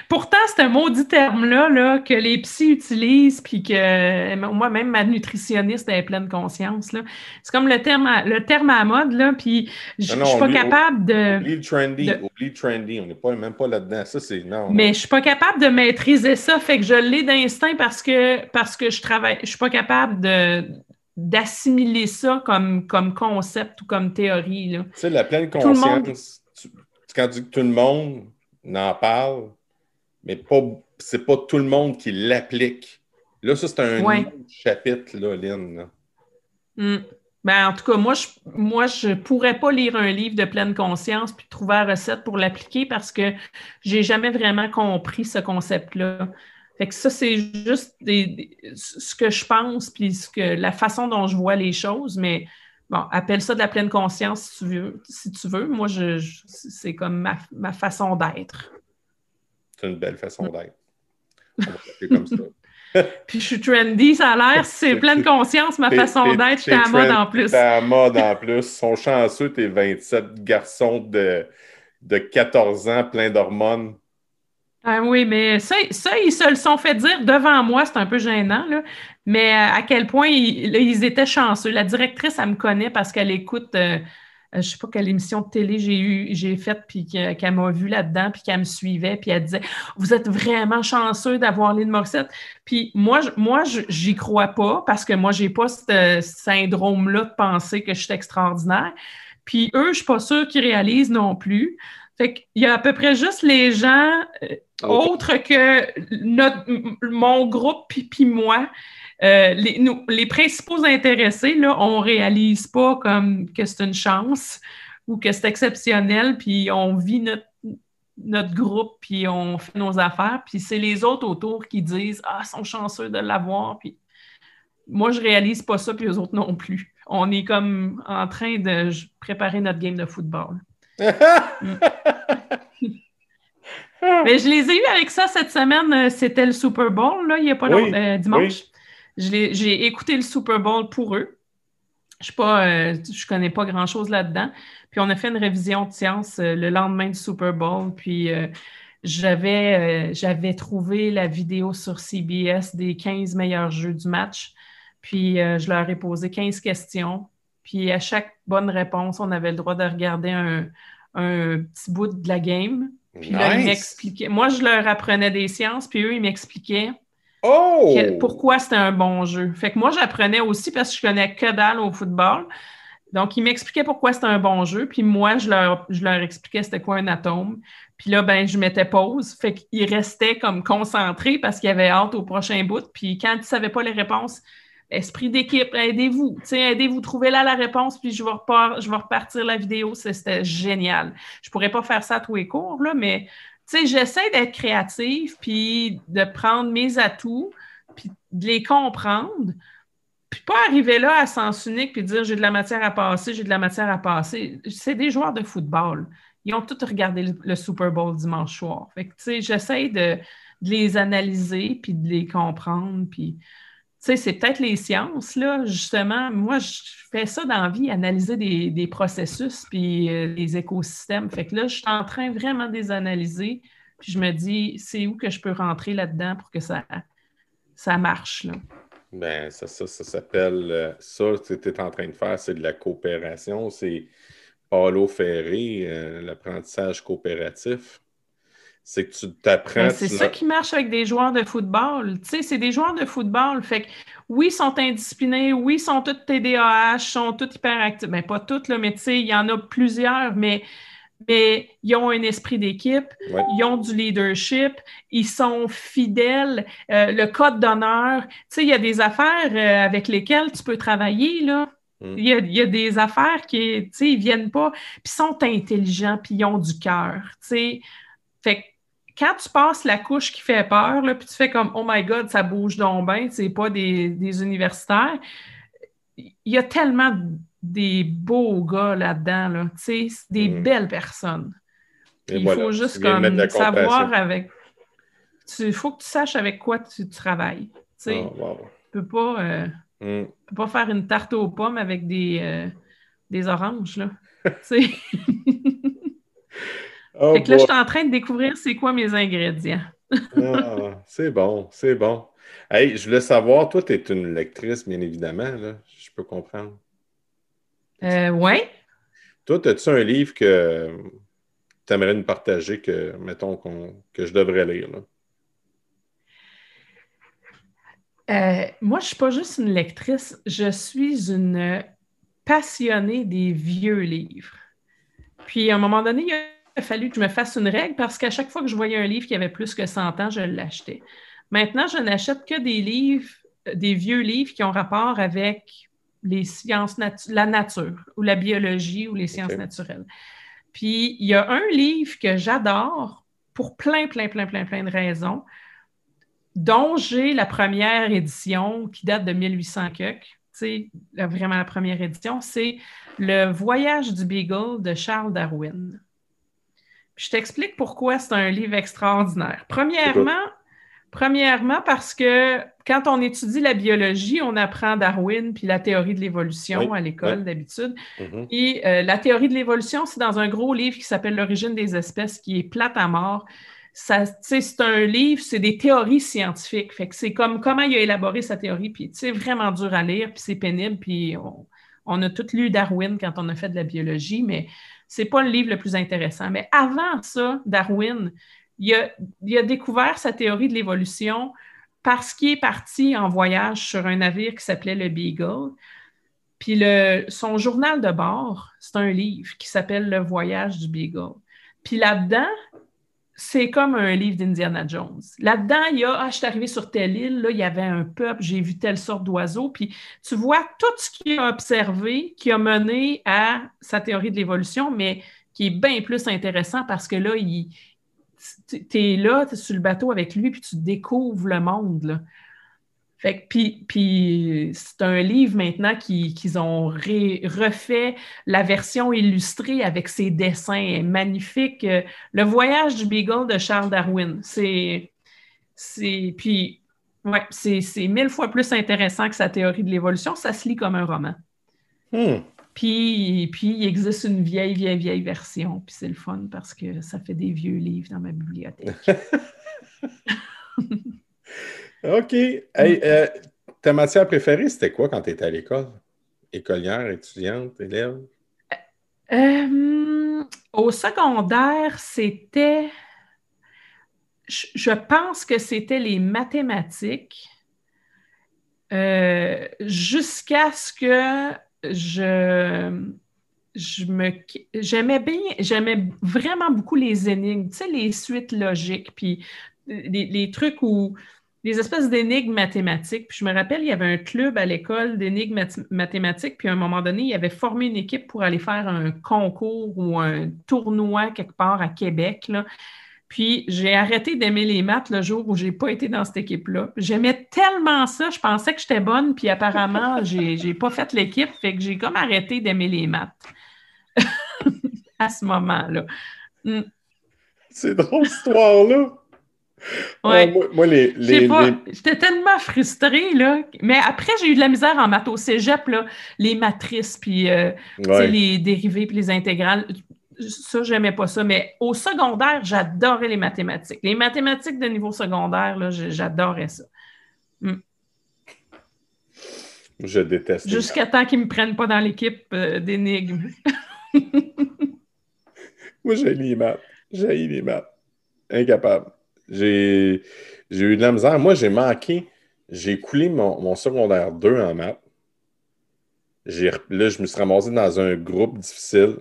Pourtant, c'est un maudit terme-là là, que les psys utilisent, puis que moi-même, ma nutritionniste est pleine conscience. C'est comme le terme, à, le terme à mode, là, puis je ne suis pas capable de. Oublie le trendy, oublie le trendy, on n'est pas, même pas là-dedans. Ça, c'est. Non. Mais je ne suis pas capable de maîtriser ça, fait que je l'ai d'instinct parce que, parce que je travaille. Je ne suis pas capable de d'assimiler ça comme, comme concept ou comme théorie. Tu sais, la pleine conscience, quand tu dis que tout le monde n'en parle, mais pas, c'est pas tout le monde qui l'applique. Là, ça, c'est un chapitre, là, Lynn. Hmm. Ben, en tout cas, moi, je moi, je pourrais pas lire un livre de pleine conscience puis trouver la recette pour l'appliquer parce que j'ai jamais vraiment compris ce concept-là. Fait que ça, c'est juste ce que je pense puis ce que, la façon dont je vois les choses, mais bon, appelle ça de la pleine conscience si tu veux. Si tu veux. Moi, je, c'est comme ma, ma façon d'être. C'est une belle façon d'être. On va comme ça. Puis je suis trendy, ça a l'air, c'est pleine conscience, ma façon d'être, j'étais à mode en plus. T'es à mode en plus. Ils sont chanceux, tes 27 garçons de, de 14 ans, pleins d'hormones. Ah oui, mais ça, ça, ils se le sont fait dire devant moi, c'est un peu gênant, là. Mais euh, à quel point ils, étaient chanceux. La directrice, elle me connaît parce qu'elle écoute, euh, je ne sais pas quelle émission de télé j'ai eu, j'ai faite, puis qu'elle m'a vu là-dedans, puis qu'elle me suivait, puis elle disait Vous êtes vraiment chanceux d'avoir Lynn Morissette. Puis moi, moi j'y crois pas parce que moi, j'ai pas ce syndrome-là de penser que je suis extraordinaire. Puis eux, je suis pas sûre qu'ils réalisent non plus. Fait qu'il y a à peu près juste les gens euh, autres que notre, mon groupe puis, moi euh, les, nous, les principaux intéressés, là, on ne réalise pas comme que c'est une chance ou que c'est exceptionnel, puis on vit notre, notre groupe, puis on fait nos affaires, puis c'est les autres autour qui disent « Ah, ils sont chanceux de l'avoir », puis moi, je réalise pas ça, puis les autres non plus. On est comme en train de préparer notre game de football. Mm. Mais je les ai eus avec ça cette semaine. Euh, c'était le Super Bowl, là, il n'y a pas longtemps, euh, dimanche. J'ai écouté le Super Bowl pour eux. Je ne euh, connais pas grand-chose là-dedans. Puis on a fait une révision de science le lendemain du Super Bowl. Puis j'avais j'avais trouvé la vidéo sur CBS des 15 meilleurs jeux du match. Puis je leur ai posé 15 questions. Puis à chaque bonne réponse, on avait le droit de regarder un, un petit bout de la game. Puis là, ils m'expliquaient. Moi, je leur apprenais des sciences, puis eux, ils m'expliquaient oh! pourquoi c'était un bon jeu? Fait que moi, j'apprenais aussi parce que je connais que dalle au football. Donc, ils m'expliquaient pourquoi c'était un bon jeu, puis moi, je leur, je leur expliquais c'était quoi un atome. Puis là, ben, je mettais pause. Fait qu'ils restaient comme concentrés parce qu'ils avaient hâte au prochain bout. Puis quand ils ne savaient pas les réponses, esprit d'équipe, aidez-vous. Aidez-vous, trouvez là la réponse, puis je vais, je vais repartir la vidéo. C'était génial. Je ne pourrais pas faire ça à tous les cours, là, mais j'essaie d'être créative, puis de prendre mes atouts, puis de les comprendre, puis pas arriver là à sens unique, puis dire j'ai de la matière à passer, j'ai de la matière à passer. C'est des joueurs de football. Ils ont tous regardé le, Super Bowl dimanche soir. Fait que, j'essaie de, de, les analyser, puis de les comprendre, puis c'est peut-être les sciences, là, justement. Moi, je fais ça dans la vie, analyser des, processus puis euh, des écosystèmes. Fait que là, je suis en train vraiment de les analyser. Puis je me dis, c'est où que je peux rentrer là-dedans pour que ça, marche, là? Ben, ça, ça, s'appelle. Euh, ça, tu es en train de faire, c'est de la coopération. C'est Paulo Ferré, euh, l'apprentissage coopératif c'est que tu t'apprends. Ben, c'est ça qui marche avec des joueurs de football. Tu sais, c'est des joueurs de football. Fait que oui, ils sont indisciplinés, oui, ils sont tous TDAH, sont tous hyperactifs. Ben, pas tous, là, mais tu sais, il y en a plusieurs, mais, mais ils ont un esprit d'équipe, ils ont du leadership, ils sont fidèles, euh, le code d'honneur. Tu sais, il y a des affaires euh, avec lesquelles tu peux travailler, là. Mm. Il, y a, des affaires qui, tu sais, ils viennent pas, puis sont intelligents, puis ils ont du cœur, tu sais. Fait que quand tu passes la couche qui fait peur, là, puis tu fais comme Oh my God, ça bouge donc bien, c'est pas des, universitaires, il y a tellement des beaux gars là-dedans, là, des mm. belles personnes. il faut juste comme savoir avec. Il faut que tu saches avec quoi tu travailles. Tu ah, peux, pas, euh, mm. peux pas faire une tarte aux pommes avec des, euh, des oranges. Là. Oh, fait que là, je suis en train de découvrir c'est quoi mes ingrédients. ah, c'est bon, c'est bon. Hey, je voulais savoir, toi, tu es une lectrice, bien évidemment, là. je peux comprendre. Euh, oui. Toi, as-tu un livre que tu aimerais nous partager que, mettons, que je devrais lire? Là? Euh, moi, je ne suis pas juste une lectrice, je suis une passionnée des vieux livres. Puis, à un moment donné, il y a a fallu que je me fasse une règle parce qu'à chaque fois que je voyais un livre qui avait plus que 100 ans, je l'achetais. Maintenant, je n'achète que des livres, euh, des vieux livres qui ont rapport avec les sciences, la nature ou la biologie ou les sciences naturelles. Puis, il y a un livre que j'adore pour plein, plein, plein, plein, plein de raisons, dont j'ai la première édition qui date de 1800 Tu sais, vraiment la première édition, c'est Le Voyage du Beagle de Charles Darwin. Je t'explique pourquoi c'est un livre extraordinaire. Premièrement, premièrement, parce que quand on étudie la biologie, on apprend Darwin puis la théorie de l'évolution à l'école d'habitude. Mm-hmm. Et euh, la théorie de l'évolution, c'est dans un gros livre qui s'appelle L'origine des espèces, qui est plate à mort. c'est un livre, c'est des théories scientifiques. Fait que c'est comme comment il a élaboré sa théorie, puis c'est vraiment dur à lire, puis c'est pénible, puis on, on, a tous lu Darwin quand on a fait de la biologie, mais c'est pas le livre le plus intéressant. Mais avant ça, Darwin, il a, découvert sa théorie de l'évolution parce qu'il est parti en voyage sur un navire qui s'appelait le Beagle. Puis le, son journal de bord, c'est un livre qui s'appelle Le voyage du Beagle. Puis là-dedans, c'est comme un livre d'Indiana Jones. Là-dedans, il y a, ah, je suis arrivé sur telle île, là, il y avait un peuple, j'ai vu telle sorte d'oiseau, puis tu vois tout ce qu'il a observé qui a mené à sa théorie de l'évolution, mais qui est bien plus intéressant parce que là, tu es là, tu es sur le bateau avec lui, puis tu découvres le monde. Fait puis, c'est un livre maintenant qu'ils ont refait la version illustrée avec ses dessins magnifiques. Le voyage du Beagle de Charles Darwin. C'est. Puis, ouais, c'est mille fois plus intéressant que sa théorie de l'évolution. Ça se lit comme un roman. Hmm. Puis, puis, il existe une vieille, vieille, vieille version. Puis c'est le fun parce que ça fait des vieux livres dans ma bibliothèque. OK. Euh, ta matière préférée, c'était quoi quand tu étais à l'école? Écolière, étudiante, élève? Euh, au secondaire, c'était. Je, pense que c'était les mathématiques euh, jusqu'à ce que je. Je me j'aimais bien j'aimais vraiment beaucoup les énigmes tu sais les suites logiques puis les trucs où des espèces d'énigmes mathématiques. Puis je me rappelle, il y avait un club à l'école d'énigmes mathématiques, puis à un moment donné, il avait formé une équipe pour aller faire un concours ou un tournoi quelque part à Québec. Puis j'ai arrêté d'aimer les maths le jour où je n'ai pas été dans cette équipe-là. J'aimais tellement ça, je pensais que j'étais bonne, puis apparemment, j'ai n'ai pas fait l'équipe, fait que j'ai comme arrêté d'aimer les maths à ce moment-là. Hmm. C'est drôle, cette histoire-là. Ouais. moi, les, J'étais tellement frustrée, là. Mais après, j'ai eu de la misère en maths au cégep, là. Les matrices, puis euh, les dérivés, puis les intégrales. Ça, j'aimais pas ça. Mais au secondaire, j'adorais les mathématiques. Les mathématiques de niveau secondaire, là, j'adorais ça. Hmm. Je déteste. Jusqu'à temps qu'ils me prennent pas dans l'équipe euh, d'énigmes. moi, j'ai les maths. J'ai les maths. Incapable. J'ai eu de la misère. Moi, j'ai manqué. J'ai coulé mon, secondaire 2 en maths. Là, je me suis ramassé dans un groupe difficile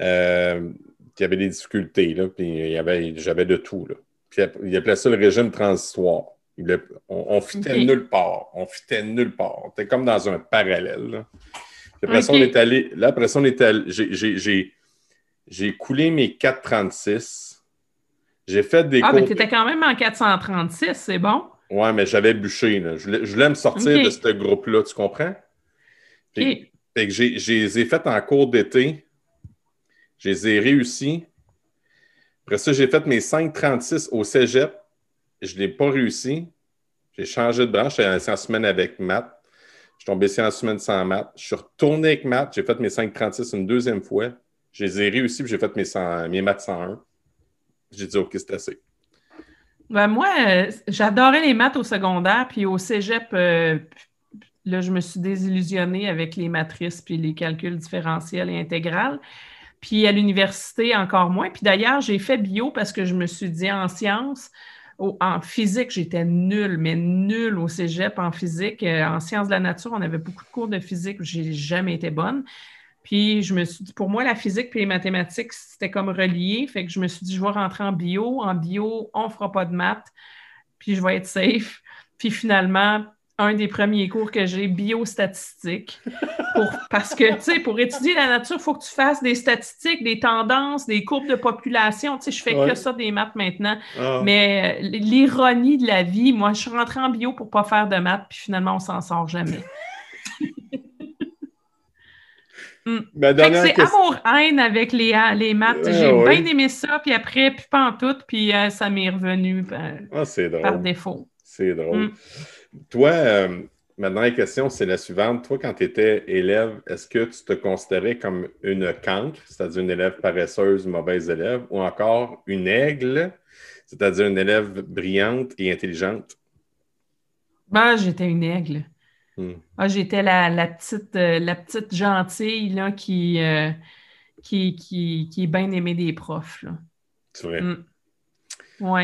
euh, qui avait des difficultés. Là, puis j'avais de tout. Là. Puis il appelait ça le régime transitoire. on, on fitait nulle part. On fitait nulle part. C'était comme dans un parallèle. après ça, on est allé. Là, après ça, on est allé. J'ai coulé mes 436. J'ai fait des Ah, mais tu étais quand même en 436, c'est bon? Ouais, mais j'avais bûché. Je, voulais, me sortir de ce groupe-là, tu comprends? j'ai, les ai fait en cours d'été. Je les ai réussi. Après ça, j'ai fait mes 536 au cégep. Je ne l'ai pas réussi. J'ai changé de branche. J'étais en semaine avec maths. Je suis tombé ici en semaine sans maths. Je suis retourné avec maths. J'ai fait mes 536 une deuxième fois. Je les ai réussi j'ai fait mes, 100, mes maths 101. J'ai dit, OK, c'est assez. Ben moi, euh, j'adorais les maths au secondaire, puis au cégep, euh, là, je me suis désillusionnée avec les matrices puis les calculs différentiels et intégrales. Puis à l'université, encore moins. Puis d'ailleurs, j'ai fait bio parce que je me suis dit en sciences, en physique, j'étais nulle, mais nulle au cégep en physique. Euh, en sciences de la nature, on avait beaucoup de cours de physique, j'ai jamais été bonne. Puis je me suis dit, pour moi, la physique et les mathématiques, c'était comme relié. Fait que je me suis dit, je vais rentrer en bio. En bio, on ne fera pas de maths. Puis je vais être safe. Puis finalement, un des premiers cours que j'ai, biostatistique. Pour, parce que, tu sais, pour étudier la nature, il faut que tu fasses des statistiques, des tendances, des courbes de population. Tu sais, je fais que ça des maths maintenant. Ah. Mais euh, l'ironie de la vie, moi, je suis rentrée en bio pour ne pas faire de maths, puis finalement, on s'en sort jamais. Mm. C'est amour-haine avec les, les maths. J'ai bien aimé ça, puis après, puis pas en tout, puis euh, ça m'est revenu ben, ah, par défaut. C'est drôle. Mm. Toi, euh, ma dernière question, c'est la suivante. Toi, quand tu étais élève, est-ce que tu te considérais comme une cancre, c'est-à-dire une élève paresseuse, mauvaise élève, ou encore une aigle, c'est-à-dire une élève brillante et intelligente? Ben, j'étais une aigle. Hmm. Ah, j'étais la, petite, euh, la petite gentille là, qui, euh, qui, qui, qui, est bien aimée des profs. C'est vrai. Hmm. Oui.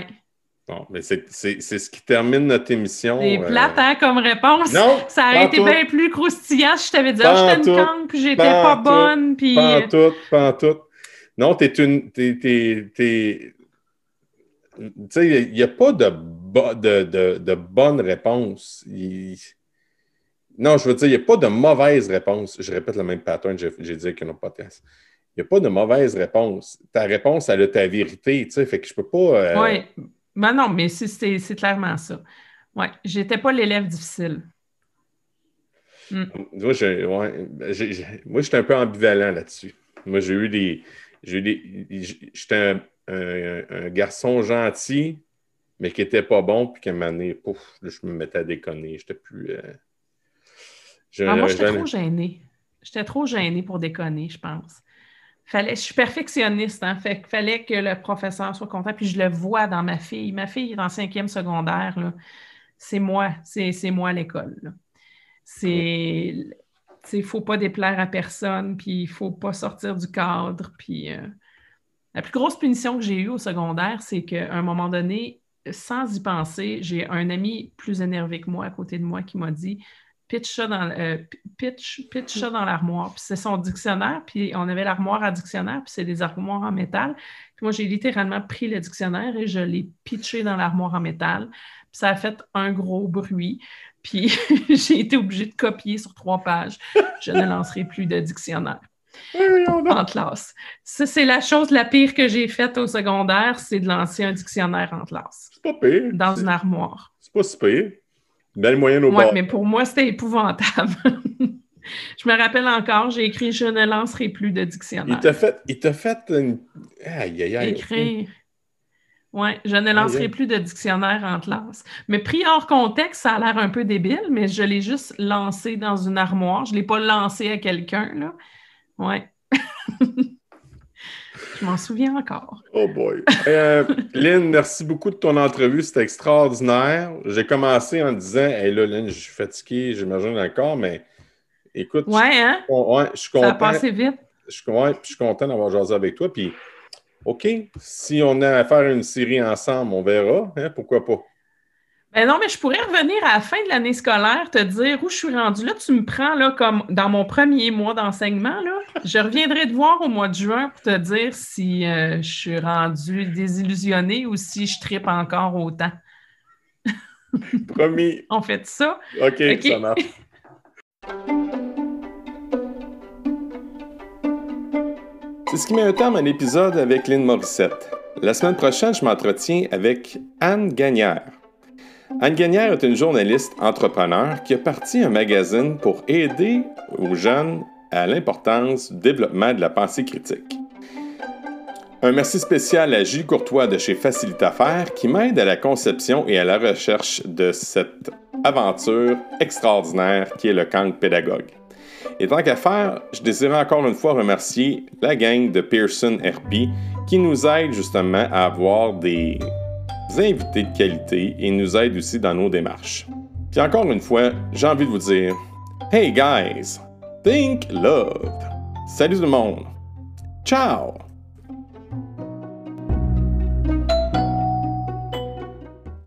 Bon, mais c'est ce qui termine notre émission. C'est euh, plate, hein, comme réponse. Non, ça aurait été bien plus croustillant si je t'avais dit, ah, j'étais une canne, puis j'étais pas bonne, puis... Pas en tout, pas tout. Non, t'es une... T'es, sais, il n'y a pas de, de, de, bonne réponse. Non, je veux dire, il n'y a pas de mauvaise réponse. Je répète le même pattern j'ai dit avec un autre podcast. Il n'y a pas de mauvaise réponse. Ta réponse, elle a ta vérité, tu sais, fait que je peux pas... Euh, oui, ben non, mais c'est clairement ça. Oui, j'étais pas l'élève difficile. Hmm. Moi, j'étais un peu ambivalent là-dessus. Moi, j'ai eu des... J'étais un, garçon gentil, mais qui n'était pas bon, puis qu'à un moment donné, pouf, je me mettais à déconner. J'étais plus... Euh, ah, moi, j'étais trop gênée. J'étais trop gênée pour déconner, je pense. Fallait, je suis perfectionniste, hein, fait fallait que le professeur soit content, puis je le vois dans ma fille. Ma fille est en cinquième secondaire, c'est moi, c'est moi à l'école. C'est, il ne faut pas déplaire à personne, puis il ne faut pas sortir du cadre, puis... Euh, la plus grosse punition que j'ai eue au secondaire, c'est qu'à un moment donné, sans y penser, j'ai un ami plus énervé que moi à côté de moi qui m'a dit pitch ça dans, euh, pitch, pitch dans l'armoire. Puis c'est son dictionnaire, puis on avait l'armoire à dictionnaire, puis c'est des armoires en métal. Puis moi, j'ai littéralement pris le dictionnaire et je l'ai pitché dans l'armoire en métal. Puis ça a fait un gros bruit. Puis j'ai été obligée de copier sur trois pages. Je ne lancerai plus de dictionnaire. en classe. Ça, c'est la chose la pire que j'ai faite au secondaire, c'est de lancer un dictionnaire en classe. C'est pas pire. Dans une armoire. C'est pas si pire. Belle moyenne au Oui, mais pour moi, c'était épouvantable. je me rappelle encore, j'ai écrit Je ne lancerai plus de dictionnaire. Il t'a fait, il t'a fait une. Aïe, aïe, aïe. Écrire. Oui, je ne lancerai plus de dictionnaire en classe. Mais pris hors contexte, ça a l'air un peu débile, mais je l'ai juste lancé dans une armoire. Je ne l'ai pas lancé à quelqu'un. Là. Ouais. Je m'en souviens encore. Oh boy. Euh, Lynn, merci beaucoup de ton entrevue. C'était extraordinaire. J'ai commencé en disant Hey là, Lynn, je suis fatigué, j'imagine encore, mais écoute. Ouais, hein? Je, suis content. Ça a passé vite. Je suis, je suis content d'avoir jasé avec toi. Puis, OK, si on a à faire une série ensemble, on verra. Hein? Pourquoi pas? Ben non, mais je pourrais revenir à la fin de l'année scolaire, te dire où je suis rendue. Là, tu me prends là, comme dans mon premier mois d'enseignement. Là. Je reviendrai te voir au mois de juin pour te dire si euh, je suis rendue désillusionnée ou si je tripe encore autant. Promis. On fait ça? OK, ça marche. C'est ce qui met un terme à l'épisode avec Lynn Morissette. La semaine prochaine, je m'entretiens avec Anne Gagnère. Anne Gagnère est une journaliste entrepreneur qui a parti un magazine pour aider aux jeunes à l'importance du développement de la pensée critique. Un merci spécial à Gilles Courtois de chez Facilite Affaires qui m'aide à la conception et à la recherche de cette aventure extraordinaire qui est le camp pédagogue. Et tant qu'à faire, je désire encore une fois remercier la gang de Pearson RP qui nous aide justement à avoir des invités de qualité et nous aident aussi dans nos démarches. Puis encore une fois, j'ai envie de vous dire Hey guys, think love. Salut tout le monde. Ciao.